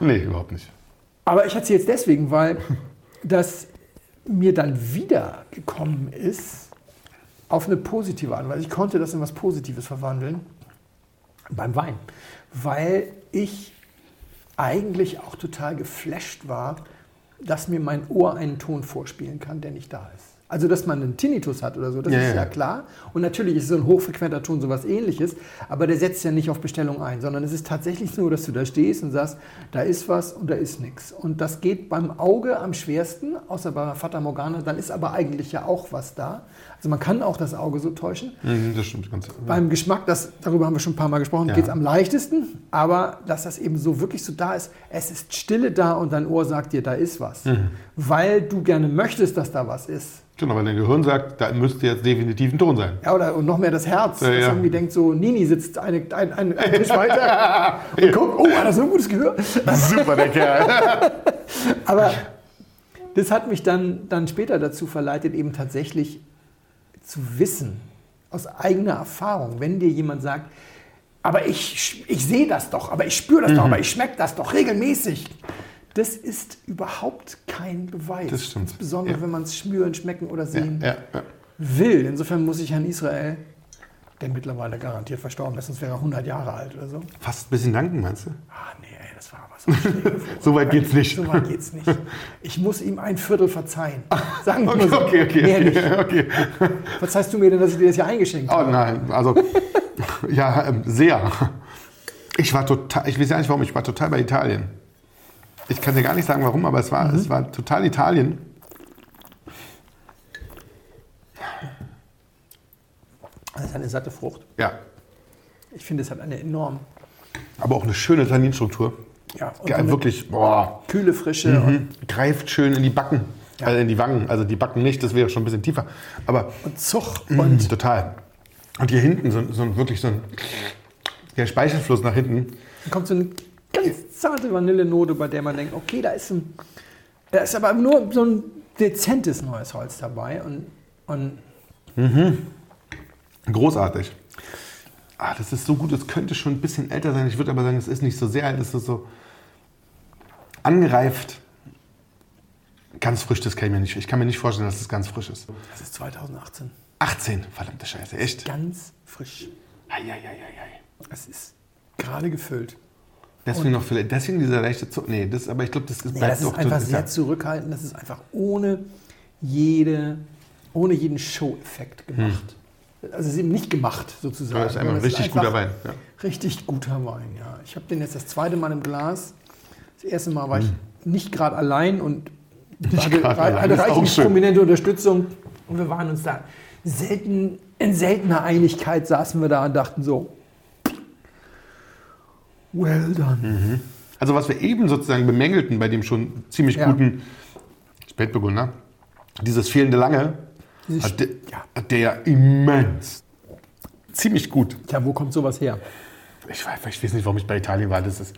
Nee, überhaupt nicht. Aber ich erzähle jetzt deswegen, weil das mir dann wieder gekommen ist auf eine positive Art und Weise. Ich konnte das in was Positives verwandeln beim Wein, weil ich eigentlich auch total geflasht war, dass mir mein Ohr einen Ton vorspielen kann, der nicht da ist. Also, dass man einen Tinnitus hat oder so, das Ja, ist ja. ja klar. Und natürlich ist so ein hochfrequenter Ton sowas ähnliches, aber der setzt ja nicht auf Bestellung ein, sondern es ist tatsächlich so, dass du da stehst und sagst, da ist was und da ist nichts. Und das geht beim Auge am schwersten, außer bei Fata Morgana, dann ist aber eigentlich ja auch was da. Also man kann auch das Auge so täuschen. Mhm, Das stimmt ganz. Beim Geschmack, das, darüber haben wir schon ein paar Mal gesprochen, Ja. geht es am leichtesten. Aber dass das eben so wirklich so da ist, es ist Stille da und dein Ohr sagt dir, da ist was. Mhm. Weil du gerne möchtest, dass da was ist. Genau, weil dein Gehirn sagt, da müsste jetzt definitiv ein Ton sein. Ja, oder und noch mehr das Herz, Ja, das ja. irgendwie denkt so, Nini sitzt eine, ein, ein, ein Tisch <laughs> weiter und guckt, oh, hat er so ein gutes Gehör. Super, der Kerl. <laughs> Aber das hat mich dann, dann später dazu verleitet, eben tatsächlich zu wissen, aus eigener Erfahrung, wenn dir jemand sagt, aber ich, ich sehe das doch, aber ich spüre das Mhm. doch, aber ich schmecke das doch regelmäßig. Das ist überhaupt kein Beweis. Das stimmt. Insbesondere, Ja. wenn man es spüren, schmecken oder sehen ja, ja. will. Insofern muss ich Herrn Israel, der mittlerweile garantiert verstorben ist, sonst wäre er 100 Jahre alt oder so. Fast ein bisschen danken, meinst du? Ah, nee, ey, das war aber so schlimm. <laughs> So weit geht's nicht. So weit geht's nicht. Ich muss ihm ein Viertel verzeihen. Sagen wir Okay, mal so. okay, okay. Mehr nicht. <laughs> okay. Verzeihst du mir denn, dass ich dir das hier eingeschenkt Oh habe? nein, also <laughs> ja, ähm, sehr. Ich war total, ich weiß ja nicht warum, ich war total bei Italien. Ich kann dir gar nicht sagen warum, aber es war, Mhm. es war total Italien. Das ist eine satte Frucht. Ja. Ich finde, es hat eine enorm Aber auch eine schöne Tanninstruktur. ja, und wirklich, boah. kühle Frische. Und, Mhm. Greift schön in die Backen. Ja. Also in die Wangen. Also die Backen nicht, das wäre schon ein bisschen tiefer. Aber und Zug. und Und total. Und hier hinten so, so ein- wirklich so ein der Speichelfluss nach hinten. dann kommt so eine ganz zarte Vanillenote, bei der man denkt, okay, da ist ein. Da ist aber nur so ein dezentes neues Holz dabei. Und, und Großartig. Ah, das ist so gut, es könnte schon ein bisschen älter sein. Ich würde aber sagen, es ist nicht so sehr alt, es ist so angereift. Ganz frisch, das kann ich mir nicht. Ich kann mir nicht vorstellen, dass es ganz frisch ist. das ist 2018. 18, verdammte Scheiße, echt. Ganz frisch. Eieieiei. Es ist gerade gefüllt. Deswegen noch vielleicht, deswegen dieser leichte Zucker. Nee, das, aber ich glaube, das ist Ja, das ist einfach sehr zurückhaltend. Das ist einfach ohne, jede, ohne jeden Show-Effekt gemacht. Also es ist eben nicht gemacht, sozusagen. Ja, ist einmal ein richtig guter Wein. Ja. Richtig guter Wein, ja. Ich habe den jetzt das zweite Mal im Glas. Das erste Mal war ich nicht gerade allein und hatte, Hm. hatte reichlich prominente Unterstützung. Und wir waren uns da selten, in seltener Einigkeit saßen wir da und dachten so, well done. Also was wir eben sozusagen bemängelten bei dem schon ziemlich Ja. guten Spätburgunder, dieses fehlende Lange, Dieses- hat der, ja. der immens. Ziemlich gut. Tja, wo kommt sowas her? Ich weiß, ich weiß nicht, warum ich bei Italien war. Das ist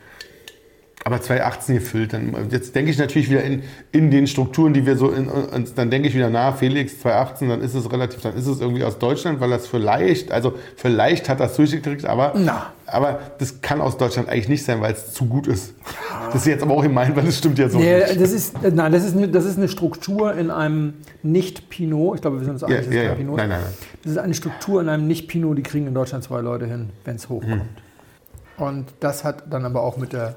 aber 2018 gefüllt. Dann, jetzt denke ich natürlich wieder in, in den Strukturen, die wir so in, und dann denke ich wieder nach, Felix 2018, dann ist es relativ, dann ist es irgendwie aus Deutschland, weil das vielleicht, also vielleicht hat das durchgekriegt, aber, Na. aber das kann aus Deutschland eigentlich nicht sein, weil es zu gut ist. Das ist jetzt aber auch gemein, weil das stimmt ja so Nee, nicht. das ist, nein, das ist, eine, das ist eine Struktur in einem Nicht-Pinot. Ich glaube, wir sind uns einig, dass es ja, kein. Pinot Nein, ist. nein, nein. Das ist eine Struktur in einem Nicht-Pinot, die kriegen in Deutschland zwei Leute hin, wenn es hochkommt. Hm. Und das hat dann aber auch mit der,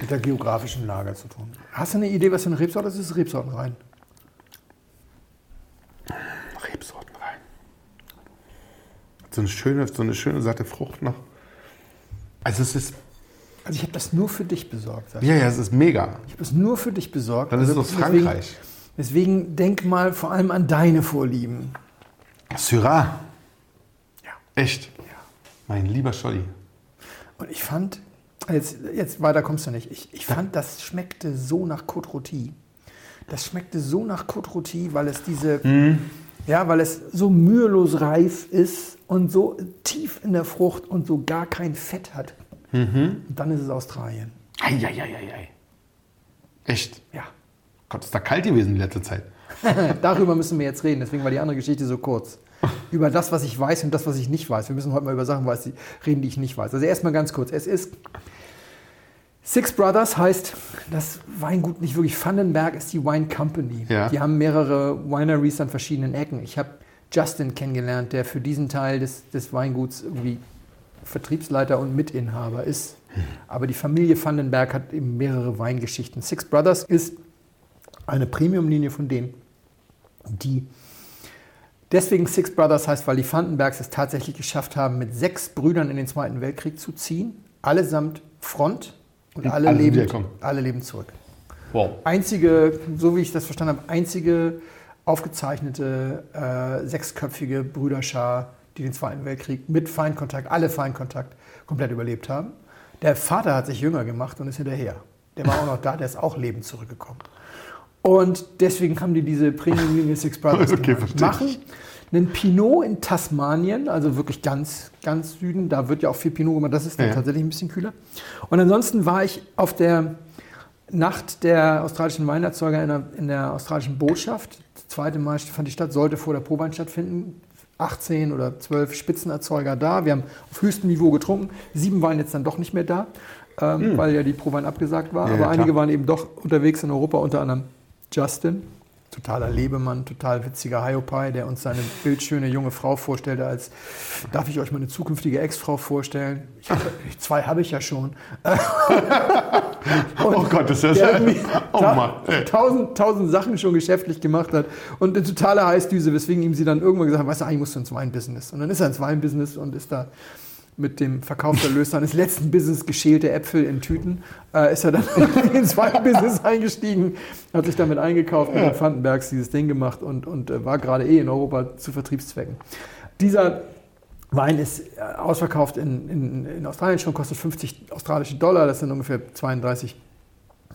mit der geografischen Lage zu tun. Hast du eine Idee, was für eine Rebsorte ist? Ist Rebsorten rein. Rebsorten rein. So eine schöne, so eine schöne satte Frucht noch. Also es ist, Also ich habe das nur für dich besorgt. Ja, ja, es ist mega. Ich habe das nur für dich besorgt. Dann ist es Also aus deswegen- Frankreich. Deswegen denk mal vor allem an deine Vorlieben. Syrah. Ja. Echt? Mein lieber Scholli. Und ich fand, jetzt, jetzt weiter kommst du nicht, ich, ich fand, das schmeckte so nach Côte Rôti. Das schmeckte so nach Côte Rôti, weil es diese, ja, weil es so mühelos reif ist und so tief in der Frucht und so gar kein Fett hat. Und dann ist es Australien. Eieieiei. Echt? Ja. Gott, ist da kalt gewesen die letzte Zeit. <laughs> Darüber müssen wir jetzt reden, deswegen war die andere Geschichte so kurz. <laughs> Über das, was ich weiß und das, was ich nicht weiß. Wir müssen heute mal über Sachen reden, die ich nicht weiß. Also erstmal ganz kurz. Es ist Six Brothers heißt das Weingut nicht wirklich. Vandenberg ist die Wine Company. Ja. Die haben mehrere Wineries an verschiedenen Ecken. Ich habe Justin kennengelernt, der für diesen Teil des, des Weinguts irgendwie Vertriebsleiter und Mitinhaber ist. Aber die Familie Vandenberg hat eben mehrere Weingeschichten. Six Brothers ist eine Premium-Linie von denen, die deswegen Six Brothers heißt, weil die Vandenbergs es tatsächlich geschafft haben, mit sechs Brüdern in den Zweiten Weltkrieg zu ziehen. Allesamt Front und alle, alle leben, alle leben zurück. Wow. Einzige, so wie ich das verstanden habe, einzige aufgezeichnete äh, sechsköpfige Brüderschar, die den Zweiten Weltkrieg mit Feindkontakt, alle Feindkontakt komplett überlebt haben. Der Vater hat sich jünger gemacht und ist hinterher. Der war auch noch da, der ist auch lebend zurückgekommen. Und deswegen haben die diese Premium-Linie Six Brothers <laughs> Okay. Machen einen Pinot in Tasmanien, also wirklich ganz, ganz Süden. Da wird ja auch viel Pinot gemacht. Das ist dann Ja. tatsächlich ein bisschen kühler. Und ansonsten war ich auf der Nacht der australischen Weinerzeuger in der, in der australischen Botschaft. Das zweite Mal fand die statt, sollte vor der Prowein stattfinden. 18 oder 12 Spitzenerzeuger da. Wir haben auf höchstem Niveau getrunken. Sieben waren jetzt dann doch nicht mehr da, ähm, weil ja die Prowein abgesagt war. Ja, Aber ja, einige waren eben doch unterwegs in Europa, unter anderem Justin. Totaler Lebemann, total witziger Hiopai, der uns seine bildschöne junge Frau vorstellte als, darf ich euch meine zukünftige Ex-Frau vorstellen? Ich hab, zwei habe ich ja schon. <laughs> Oh Gott, das ist der ja. Oh Mann. tausend, tausend Sachen schon geschäftlich gemacht hat und eine totale Heißdüse, weswegen ihm sie dann irgendwann gesagt hat, weißt du, eigentlich musst du ins Weinbusiness. Und dann ist er ins Weinbusiness und ist da mit dem Verkaufserlös seines letzten Business geschälte Äpfel in Tüten, äh, ist er dann <laughs> ins Weinbusiness eingestiegen, hat sich damit eingekauft, mit den Vandenbergs dieses Ding gemacht und, und äh, war gerade eh in Europa zu Vertriebszwecken. Dieser Wein ist äh, ausverkauft in, in, in Australien schon, kostet 50 australische Dollar, das sind ungefähr 32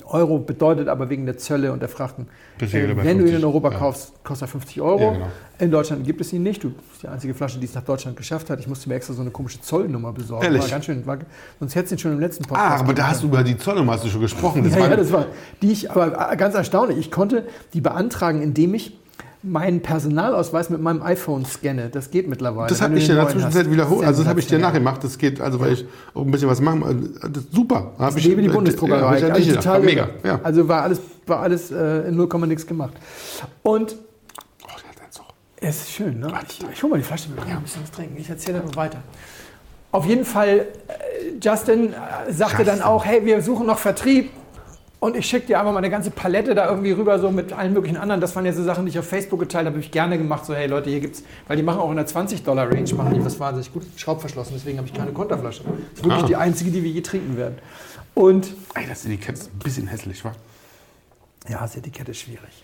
Euro, bedeutet aber wegen der Zölle und der Frachten, äh, wenn du ihn 50, in Europa ja. kaufst, kostet er 50 Euro. Ja, genau. In Deutschland gibt es ihn nicht. Du bist die einzige Flasche, die es nach Deutschland geschafft hat. Ich musste mir extra so eine komische Zollnummer besorgen. Ehrlich? War ganz schön, war, sonst hättest du ihn schon im letzten Podcast. Ah, aber da hast du über die Zollnummer hast du schon gesprochen. <laughs> Das ja, war, ja, das war die ich, aber ganz erstaunlich. Ich konnte die beantragen, indem ich meinen Personalausweis mit meinem iPhone scanne. Das geht mittlerweile. das habe ich den in der Zwischenzeit wiederholt. Also das habe ich dir nachgemacht. Das geht, also weil ich auch ein bisschen was machen. Das ist super. Hab Ich lebe die Bundesdruckerei. Ja, ja also total mega. Ja. Also war alles, war alles äh, in 0, nix gemacht. Und Oh, es ist schön, ne? Ich, ich hole mal die Flasche mit. Ja. ein bisschen was trinken. Ich erzähle dann weiter. Auf jeden Fall, äh, Justin äh, sagte Justin. dann auch, hey, wir suchen noch Vertrieb. Und ich schicke dir einfach mal eine ganze Palette da irgendwie rüber, so mit allen möglichen anderen. Das waren ja so Sachen, die ich auf Facebook geteilt habe, habe ich gerne gemacht. So, hey Leute, hier gibt's, weil die machen auch in der 20-Dollar-Range, machen die was wahnsinnig gut, schraubverschlossen. Deswegen habe ich keine Konterflasche. Das ist wirklich Ah. die einzige, die wir je trinken werden. Und Ey, das Etikett ist ein bisschen hässlich, wa? ja, das Etikett ist schwierig.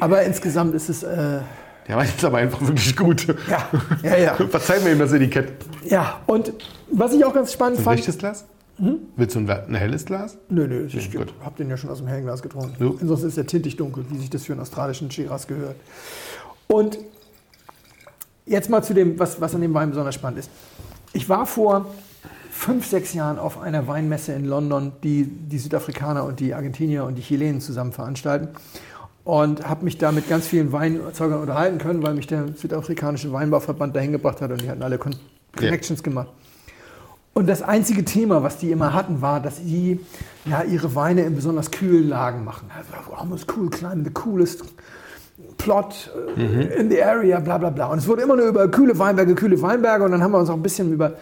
Aber insgesamt ist es, äh, Der war jetzt aber einfach wirklich gut. ja, ja, ja. <laughs> Verzeih mir ihm das Etikett. Ja, und was ich auch ganz spannend fand. rechtes Glas? Hm? Willst du ein, ein helles Glas? Nö, nö, ich gut. habe den ja schon aus dem hellen Glas getrunken. Ja. Ansonsten ist er tintig dunkel, wie sich das für einen australischen Shiraz gehört. Und jetzt mal zu dem, was, was an dem Wein besonders spannend ist. Ich war vor fünf, sechs Jahren auf einer Weinmesse in London, die die Südafrikaner und die Argentinier und die Chilenen zusammen veranstalten. Und habe mich da mit ganz vielen Weinerzeugern unterhalten können, weil mich der südafrikanische Weinbauverband dahin gebracht hat und die hatten alle Con Connections gemacht. Und das einzige Thema, was die immer hatten, war, dass sie ja, ihre Weine in besonders kühlen Lagen machen. Also, almost cool climate, the coolest plot äh, in the area, bla bla bla. Und es wurde immer nur über kühle Weinberge, kühle Weinberge. Und dann haben wir uns auch ein bisschen über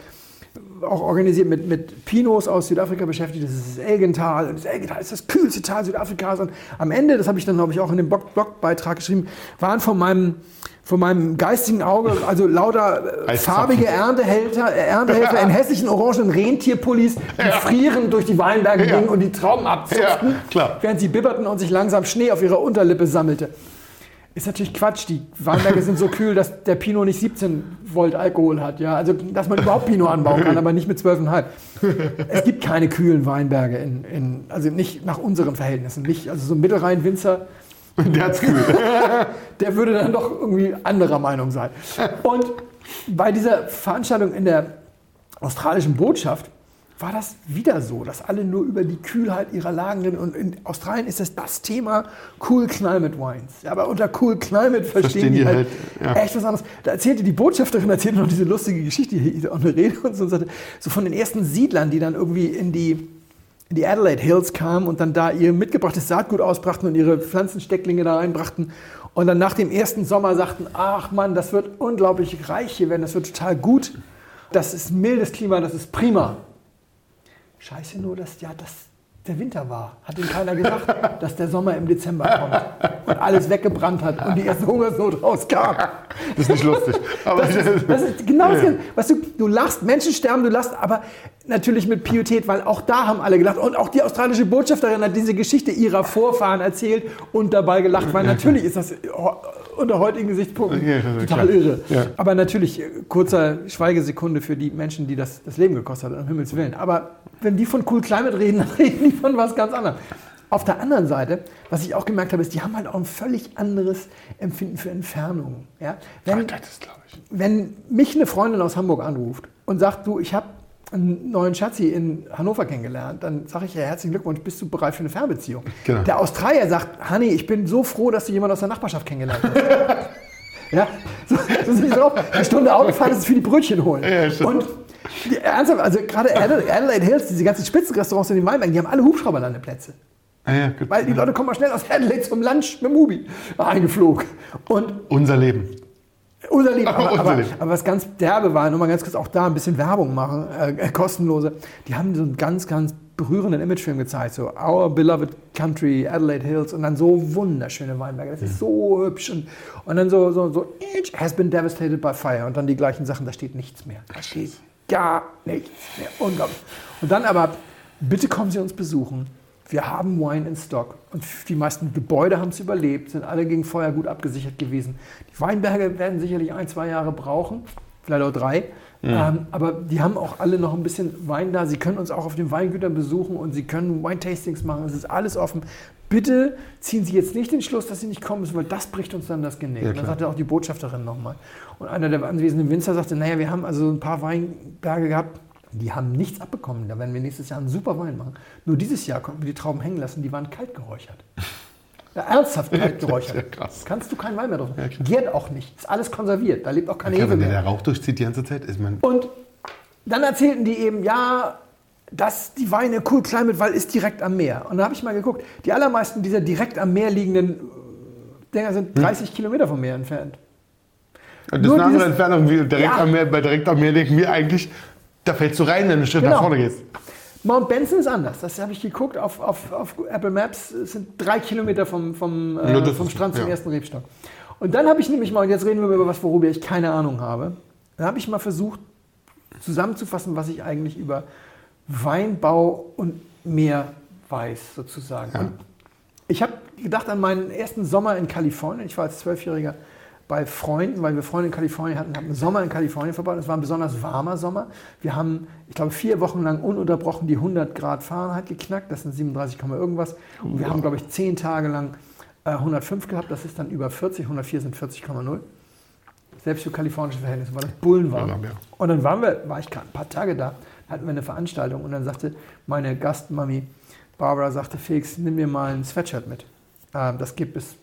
auch organisiert mit, mit Pinots aus Südafrika beschäftigt. Das ist das Elgental. Und das Elgental ist das kühlste Tal Südafrikas. Und am Ende, das habe ich dann, glaube ich, auch in dem Blog- Blogbeitrag geschrieben, waren von meinem, von meinem geistigen Auge, also lauter äh, farbige Erntehelfer, äh, Erntehelfer in hessischen orangen Rentierpullis, die frierend durch die Weinberge Ja. gingen und die Trauben abzupften, Ja, während sie bibberten und sich langsam Schnee auf ihrer Unterlippe sammelte. Ist natürlich Quatsch. Die Weinberge sind so kühl, dass der Pinot nicht 17 Volt Alkohol hat. Ja? Also, dass man überhaupt Pinot anbauen kann, aber nicht mit 12,5. Es gibt keine kühlen Weinberge, in, in, also nicht nach unseren Verhältnissen. Nicht, also so ein Mittelrhein-Winzer, <laughs> Der hat's kühl. <laughs> der würde dann doch irgendwie anderer Meinung sein. Und bei dieser Veranstaltung in der australischen Botschaft war das wieder so, dass alle nur über die Kühlheit ihrer Lagen reden. Und in Australien ist das das Thema Cool Climate Wines. Ja, aber unter Cool Climate verstehen, Verstehen die, die halt, halt, ja. echt was anderes. Da erzählte die Botschafterin erzählte noch diese lustige Geschichte, hier auch eine Rede und so, und sagte, so von den ersten Siedlern, die dann irgendwie in die in die Adelaide Hills kamen und dann da ihr mitgebrachtes Saatgut ausbrachten und ihre Pflanzenstecklinge da reinbrachten und dann nach dem ersten Sommer sagten, ach Mann, das wird unglaublich reich hier werden, das wird total gut, das ist mildes Klima, das ist prima. Scheiße nur, dass ja das der Winter war. Hat ihnen keiner gesagt, <laughs> dass der Sommer im Dezember kommt und alles weggebrannt hat und die erste Hungersnot rauskam. Das ist nicht lustig. Aber Das ist, das ist genau das. Weißt du, du lachst, Menschen sterben, du lachst, aber natürlich mit Pietät, weil auch da haben alle gelacht. Und auch die australische Botschafterin hat diese Geschichte ihrer Vorfahren erzählt und dabei gelacht, weil <laughs> natürlich ist das unter heutigen Gesichtspunkten Ja, ja, total klar. irre. Ja. Aber natürlich, äh, kurzer Schweigesekunde für die Menschen, die das, das Leben gekostet hat, um Himmels Willen. Aber wenn die von Cool Climate reden, <laughs> dann reden die von was ganz anderem. Auf der anderen Seite, was ich auch gemerkt habe, ist, die haben halt auch ein völlig anderes Empfinden für Entfernungen. Ja? Wenn, das glaube ich. wenn mich eine Freundin aus Hamburg anruft und sagt, du, ich habe einen neuen Schatzi in Hannover kennengelernt, dann sage ich ja herzlichen Glückwunsch, bist du bereit für eine Fernbeziehung? Genau. Der Australier sagt, Honey, ich bin so froh, dass du jemanden aus der Nachbarschaft kennengelernt hast. <laughs> ja, so, so sind die drauf. Eine Stunde Autofahren ist für die Brötchen holen. Ja, und ernsthaft, also gerade Adelaide Hills, diese ganzen Spitzenrestaurants in den Weinbergen, die haben alle Hubschrauberlandeplätze. Ah, ja. Weil die Leute kommen mal schnell aus Adelaide zum Lunch mit dem Hubi eingeflogen. Und Unser Leben. Unser Leben. <laughs> Aber, Unser aber, Leben. aber was ganz derbe war, nur mal ganz kurz auch da ein bisschen Werbung machen, äh, kostenlose. Die haben so einen ganz, ganz berührenden Imagefilm gezeigt, so Our Beloved Country, Adelaide Hills und dann so wunderschöne Weinberge. Das ist so hübsch und, und dann so, so, so, each has been devastated by fire und dann die gleichen Sachen, da steht nichts mehr. Da steht gar nichts mehr. Unglaublich. Und dann aber, bitte kommen Sie uns besuchen. Wir haben Wine in Stock. Und die meisten Gebäude haben es überlebt, sind alle gegen Feuer gut abgesichert gewesen. Die Weinberge werden sicherlich ein, zwei Jahre brauchen. vielleicht auch drei. Ähm, aber die haben auch alle noch ein bisschen Wein da. Sie können uns auch auf den Weingütern besuchen und sie können Wine-Tastings machen. Es ist alles offen. Bitte ziehen Sie jetzt nicht den Schluss, dass Sie nicht kommen müssen, weil das bricht uns dann das Genick. Ja, klar. sagte auch die Botschafterin nochmal. Und einer der anwesenden Winzer sagte, naja, wir haben also ein paar Weinberge gehabt, die haben nichts abbekommen. Da werden wir nächstes Jahr einen super Wein machen. Nur dieses Jahr konnten wir die Trauben hängen lassen, die waren kalt geräuchert. <laughs> Ja, ernsthaft kalt geräuchert. Ja, krass. Kannst du keinen Wein mehr drauf Ja, klar. Gärt auch nicht. Ist alles konserviert. Da lebt auch keine Ja, Hefe wenn der, mehr. der Rauch durchzieht die ganze Zeit, ist man. Und dann erzählten die eben, ja, dass die Weine Cool Climate, weil ist direkt am Meer. Und da habe ich mal geguckt, die allermeisten dieser direkt am Meer liegenden äh, Dinger Hm. sind 30 Kilometer vom Meer entfernt. Das ist eine andere Entfernung. Wie direkt Ja. am Meer, bei direkt am Meer denken wir eigentlich, da fällst du rein, wenn du einen Schritt Genau. nach vorne gehst. Mount Benson ist anders. Das habe ich geguckt auf, auf, auf Apple Maps. Es sind drei Kilometer vom, vom, äh, vom ist- Strand zum ja. ersten Rebstock. Und dann habe ich nämlich mal, und jetzt reden wir über was, worüber ich keine Ahnung habe. Dann habe ich mal versucht zusammenzufassen, was ich eigentlich über Weinbau und Meer weiß, sozusagen. Ja. Ich habe gedacht an meinen ersten Sommer in Kalifornien. Ich war als Zwölfjähriger bei Freunden, weil wir Freunde in Kalifornien hatten, haben einen Sommer in Kalifornien verbracht. Es war ein besonders warmer Sommer. Wir haben, ich glaube, vier Wochen lang ununterbrochen die 100 Grad Fahrenheit geknackt. Das sind 37, Komma irgendwas. Und wir haben, glaube ich, zehn Tage lang äh, 105 gehabt. Das ist dann über 40. 104 sind 40,0. Selbst für kalifornische Verhältnisse war das bullenwarm. Ja. Und dann waren wir, war ich gerade ein paar Tage da, hatten wir eine Veranstaltung und dann sagte meine Gastmami Barbara, sagte Felix, nimm mir mal ein Sweatshirt mit. Ähm, das geht bis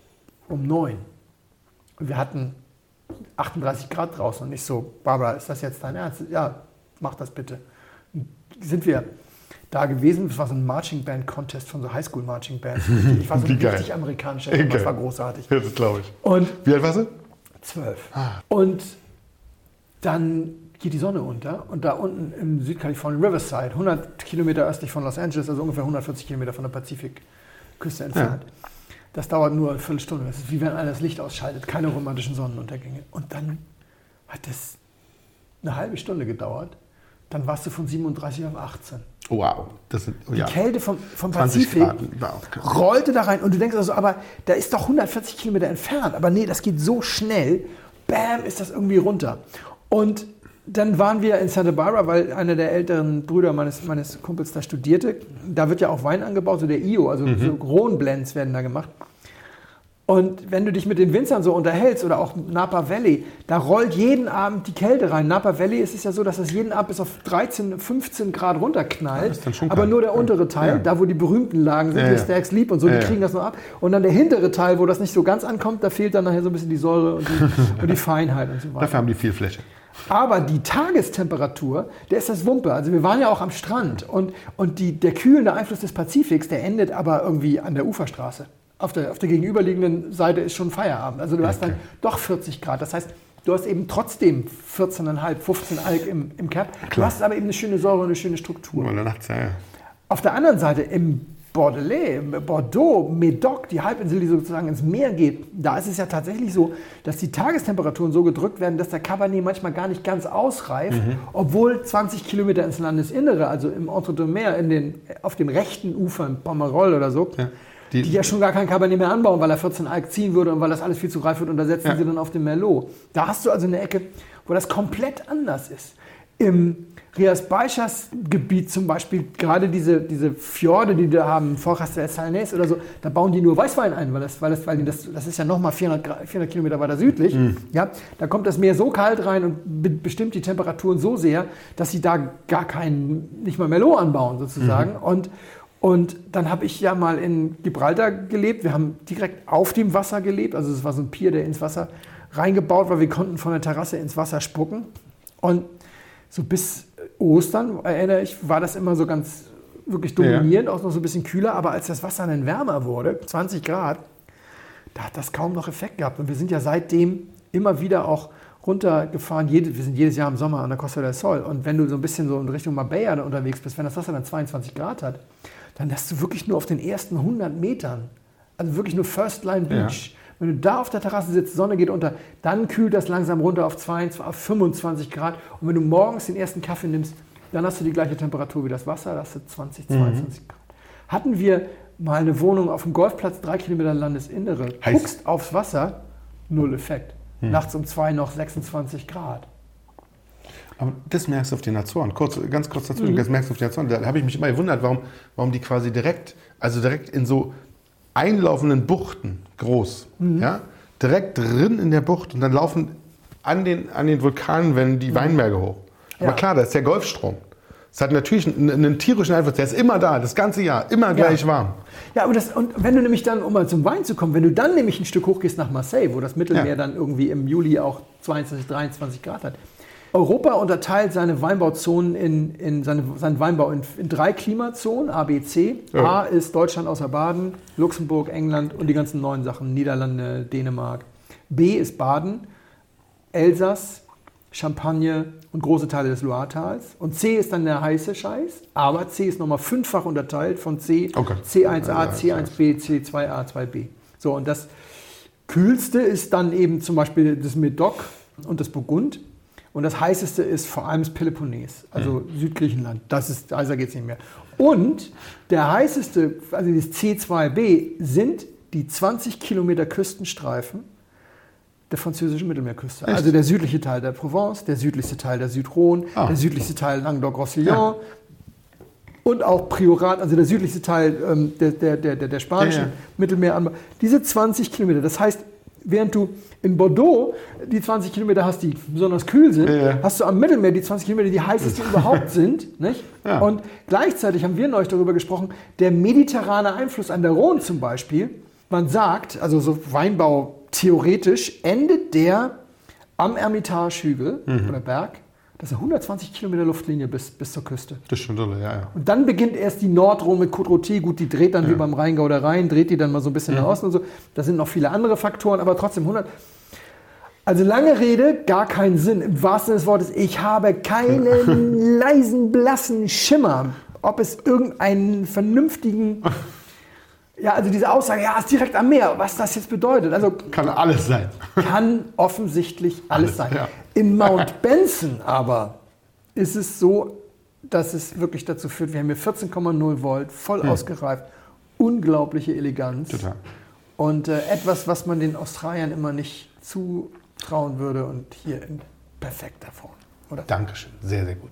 um neun. Und wir hatten 38 Grad draußen und ich so, Barbara, ist das jetzt dein Ernst? Ja, mach das bitte. Und sind wir da gewesen, das war so ein Marching Band Contest von so Highschool Marching Bands. <laughs> Ich war so ein geil. richtig amerikanischer, Junge, das war großartig. Ja, das glaube ich. Und Wie alt warst du? Zwölf. Ah. Und dann geht die Sonne unter und da unten im Südkalifornien, Riverside, 100 Kilometer östlich von Los Angeles, also ungefähr 140 Kilometer von der Pazifikküste entfernt. Das dauert nur eine Viertelstunde. Das ist wie wenn einer das Licht ausschaltet, keine romantischen Sonnenuntergänge. Und dann hat es eine halbe Stunde gedauert. Dann warst du von 37 auf 18. Wow. Das sind, oh, Die ja. Kälte vom, vom 20 Pazifik rollte da rein und du denkst also, aber da ist doch 140 Kilometer entfernt. Aber nee, das geht so schnell. Bam, ist das irgendwie runter. Und dann waren wir in Santa Barbara, weil einer der älteren Brüder meines, meines Kumpels da studierte. Da wird ja auch Wein angebaut, so der IO, also so Rhone-Blends werden da gemacht. Und wenn du dich mit den Winzern so unterhältst oder auch Napa Valley, da rollt jeden Abend die Kälte rein. Napa Valley ist es ja so, dass es jeden Abend bis auf 13, 15 Grad runterknallt. das aber nur der untere Teil, Ja. da wo die berühmten Lagen sind, Ja, ja. Stacks Leap und so, die kriegen das noch ab. Und dann der hintere Teil, wo das nicht so ganz ankommt, da fehlt dann nachher so ein bisschen die Säure und die, <laughs> und die Feinheit und so weiter. Dafür haben die viel Fläche. Aber die Tagestemperatur, der ist das Wumpe. Also wir waren ja auch am Strand und, und die, der kühlende Einfluss des Pazifiks, der endet aber irgendwie an der Uferstraße. Auf der, auf der gegenüberliegenden Seite ist schon Feierabend. Also du hast dann doch 40 Grad. Das heißt, du hast eben trotzdem 14,5, 15 Alk im, im Cap. Du hast aber eben eine schöne Säure und eine schöne Struktur. Und nachts, ja. Auf der anderen Seite im Bordelais, Bordeaux, Médoc, die Halbinsel, die sozusagen ins Meer geht, da ist es ja tatsächlich so, dass die Tagestemperaturen so gedrückt werden, dass der Cabernet manchmal gar nicht ganz ausreift, Mhm. obwohl 20 Kilometer ins Landesinnere, also im Entre-deux-Mer, in den, auf dem rechten Ufer, in Pomerol oder so, Ja. die, Die- ja schon gar kein Cabernet mehr anbauen, weil er 14 Alk ziehen würde und weil das alles viel zu reif wird und da setzen Ja. sie dann auf den Merlot. Da hast du also eine Ecke, wo das komplett anders ist. Im Rias Baixas Gebiet zum Beispiel, gerade diese, diese Fjorde, die da haben, Forjas del Salnés oder so, da bauen die nur Weißwein ein, weil das, weil das, weil die das, das ist ja nochmal 400, Gra- 400 Kilometer weiter südlich. Ja, da kommt das Meer so kalt rein und be bestimmt die Temperaturen so sehr, dass sie da gar keinen, nicht mal Merlot anbauen sozusagen. Und und dann habe ich ja mal in Gibraltar gelebt. Wir haben direkt auf dem Wasser gelebt. Also es war so ein Pier, der ins Wasser reingebaut war. Wir konnten von der Terrasse ins Wasser spucken. Und so bis Ostern, erinnere ich, war das immer so ganz wirklich dominierend, auch noch so ein bisschen kühler. Aber als das Wasser dann wärmer wurde, 20 Grad, da hat das kaum noch Effekt gehabt. Und wir sind ja seitdem immer wieder auch runtergefahren. Jede, wir sind jedes Jahr im Sommer an der Costa del Sol. Und wenn du so ein bisschen so in Richtung Marbella unterwegs bist, wenn das Wasser dann 22 Grad hat, dann hast du wirklich nur auf den ersten 100 Metern, also wirklich nur First Line Beach. Wenn du da auf der Terrasse sitzt, Sonne geht unter, dann kühlt das langsam runter auf, 22, auf 25 Grad. Und wenn du morgens den ersten Kaffee nimmst, dann hast du die gleiche Temperatur wie das Wasser, da hast du 20, 22 Grad. Hatten wir mal eine Wohnung auf dem Golfplatz, drei Kilometer Landesinnere, Heiß. guckst aufs Wasser, null Effekt. Nachts um zwei noch 26 Grad. Aber das merkst du auf den Azoren. Kurz, ganz kurz dazu, das merkst du auf den Azoren. Da habe ich mich immer gewundert, warum, warum die quasi direkt, also direkt in so einlaufenden Buchten groß, ja, direkt drin in der Bucht und dann laufen an den, an den Vulkanwänden die Weinberge hoch. Aber Ja. klar, das ist der Golfstrom. Das hat natürlich einen, einen tierischen Einfluss. Der ist immer da, das ganze Jahr, immer gleich warm. Ja, aber das, und wenn du nämlich dann, um mal zum Wein zu kommen, wenn du dann nämlich ein Stück hochgehst nach Marseille, wo das Mittelmeer Ja. dann irgendwie im Juli auch 22, 23 Grad hat. Europa unterteilt seine Weinbauzonen in, in seine, seinen Weinbau in, in drei Klimazonen, A, B, C. Ja. A ist Deutschland außer Baden, Luxemburg, England und die ganzen neuen Sachen, Niederlande, Dänemark. B ist Baden, Elsass, Champagne und große Teile des Loiretals. Und C ist dann der heiße Scheiß, aber C ist nochmal fünffach unterteilt von C, Okay. C1A, Ja, C1B, C2A, 2B. So, und das Kühlste ist dann eben zum Beispiel das Medoc und das Burgund. Und das heißeste ist vor allem das Peloponnes, also Südgriechenland. Das ist, heißer geht es nicht mehr. Und der heißeste, also das C2B, sind die 20 Kilometer Küstenstreifen der französischen Mittelmeerküste. Echt? Also der südliche Teil der Provence, der südlichste Teil der Südrhone, Ah. der südlichste Teil Languedoc-Roussillon und auch Priorat, also der südlichste Teil ähm, der, der, der, der, der spanischen Ja, ja. Mittelmeeranbau. Diese 20 Kilometer, das heißt, während du in Bordeaux die 20 Kilometer hast, die besonders kühl sind, Ja, hast du am Mittelmeer die 20 Kilometer, die heißesten überhaupt sind. <laughs> Nicht? Ja. Und gleichzeitig haben wir neulich darüber gesprochen, der mediterrane Einfluss an der Rhone zum Beispiel. Man sagt, also so Weinbau theoretisch, endet der am Ermitage-Hügel Mhm. oder Berg. Das ist eine 120 Kilometer Luftlinie bis, bis zur Küste. Das ist schon dolle, ja, ja. Und dann beginnt erst die Nordrhone mit Côte-Rôtie. Gut, die dreht dann wie beim Rheingau der Rhein, dreht die dann mal so ein bisschen nach Osten und so. Da sind noch viele andere Faktoren, aber trotzdem 100. Also lange Rede, gar keinen Sinn. Im wahrsten Sinne des Wortes, ich habe keinen <laughs> leisen, blassen Schimmer, ob es irgendeinen vernünftigen, ja, also diese Aussage, ja, ist direkt am Meer, was das jetzt bedeutet. Also Kann alles sein. kann offensichtlich alles Alles, sein. ja. In Mount Benson aber ist es so, dass es wirklich dazu führt, wir haben hier 14,0 Volt, voll ausgereift, unglaubliche Eleganz. Hm. Total. Und äh, etwas, was man den Australiern immer nicht zutrauen würde und hier in perfekter Form. Oder? Dankeschön, sehr, sehr gut.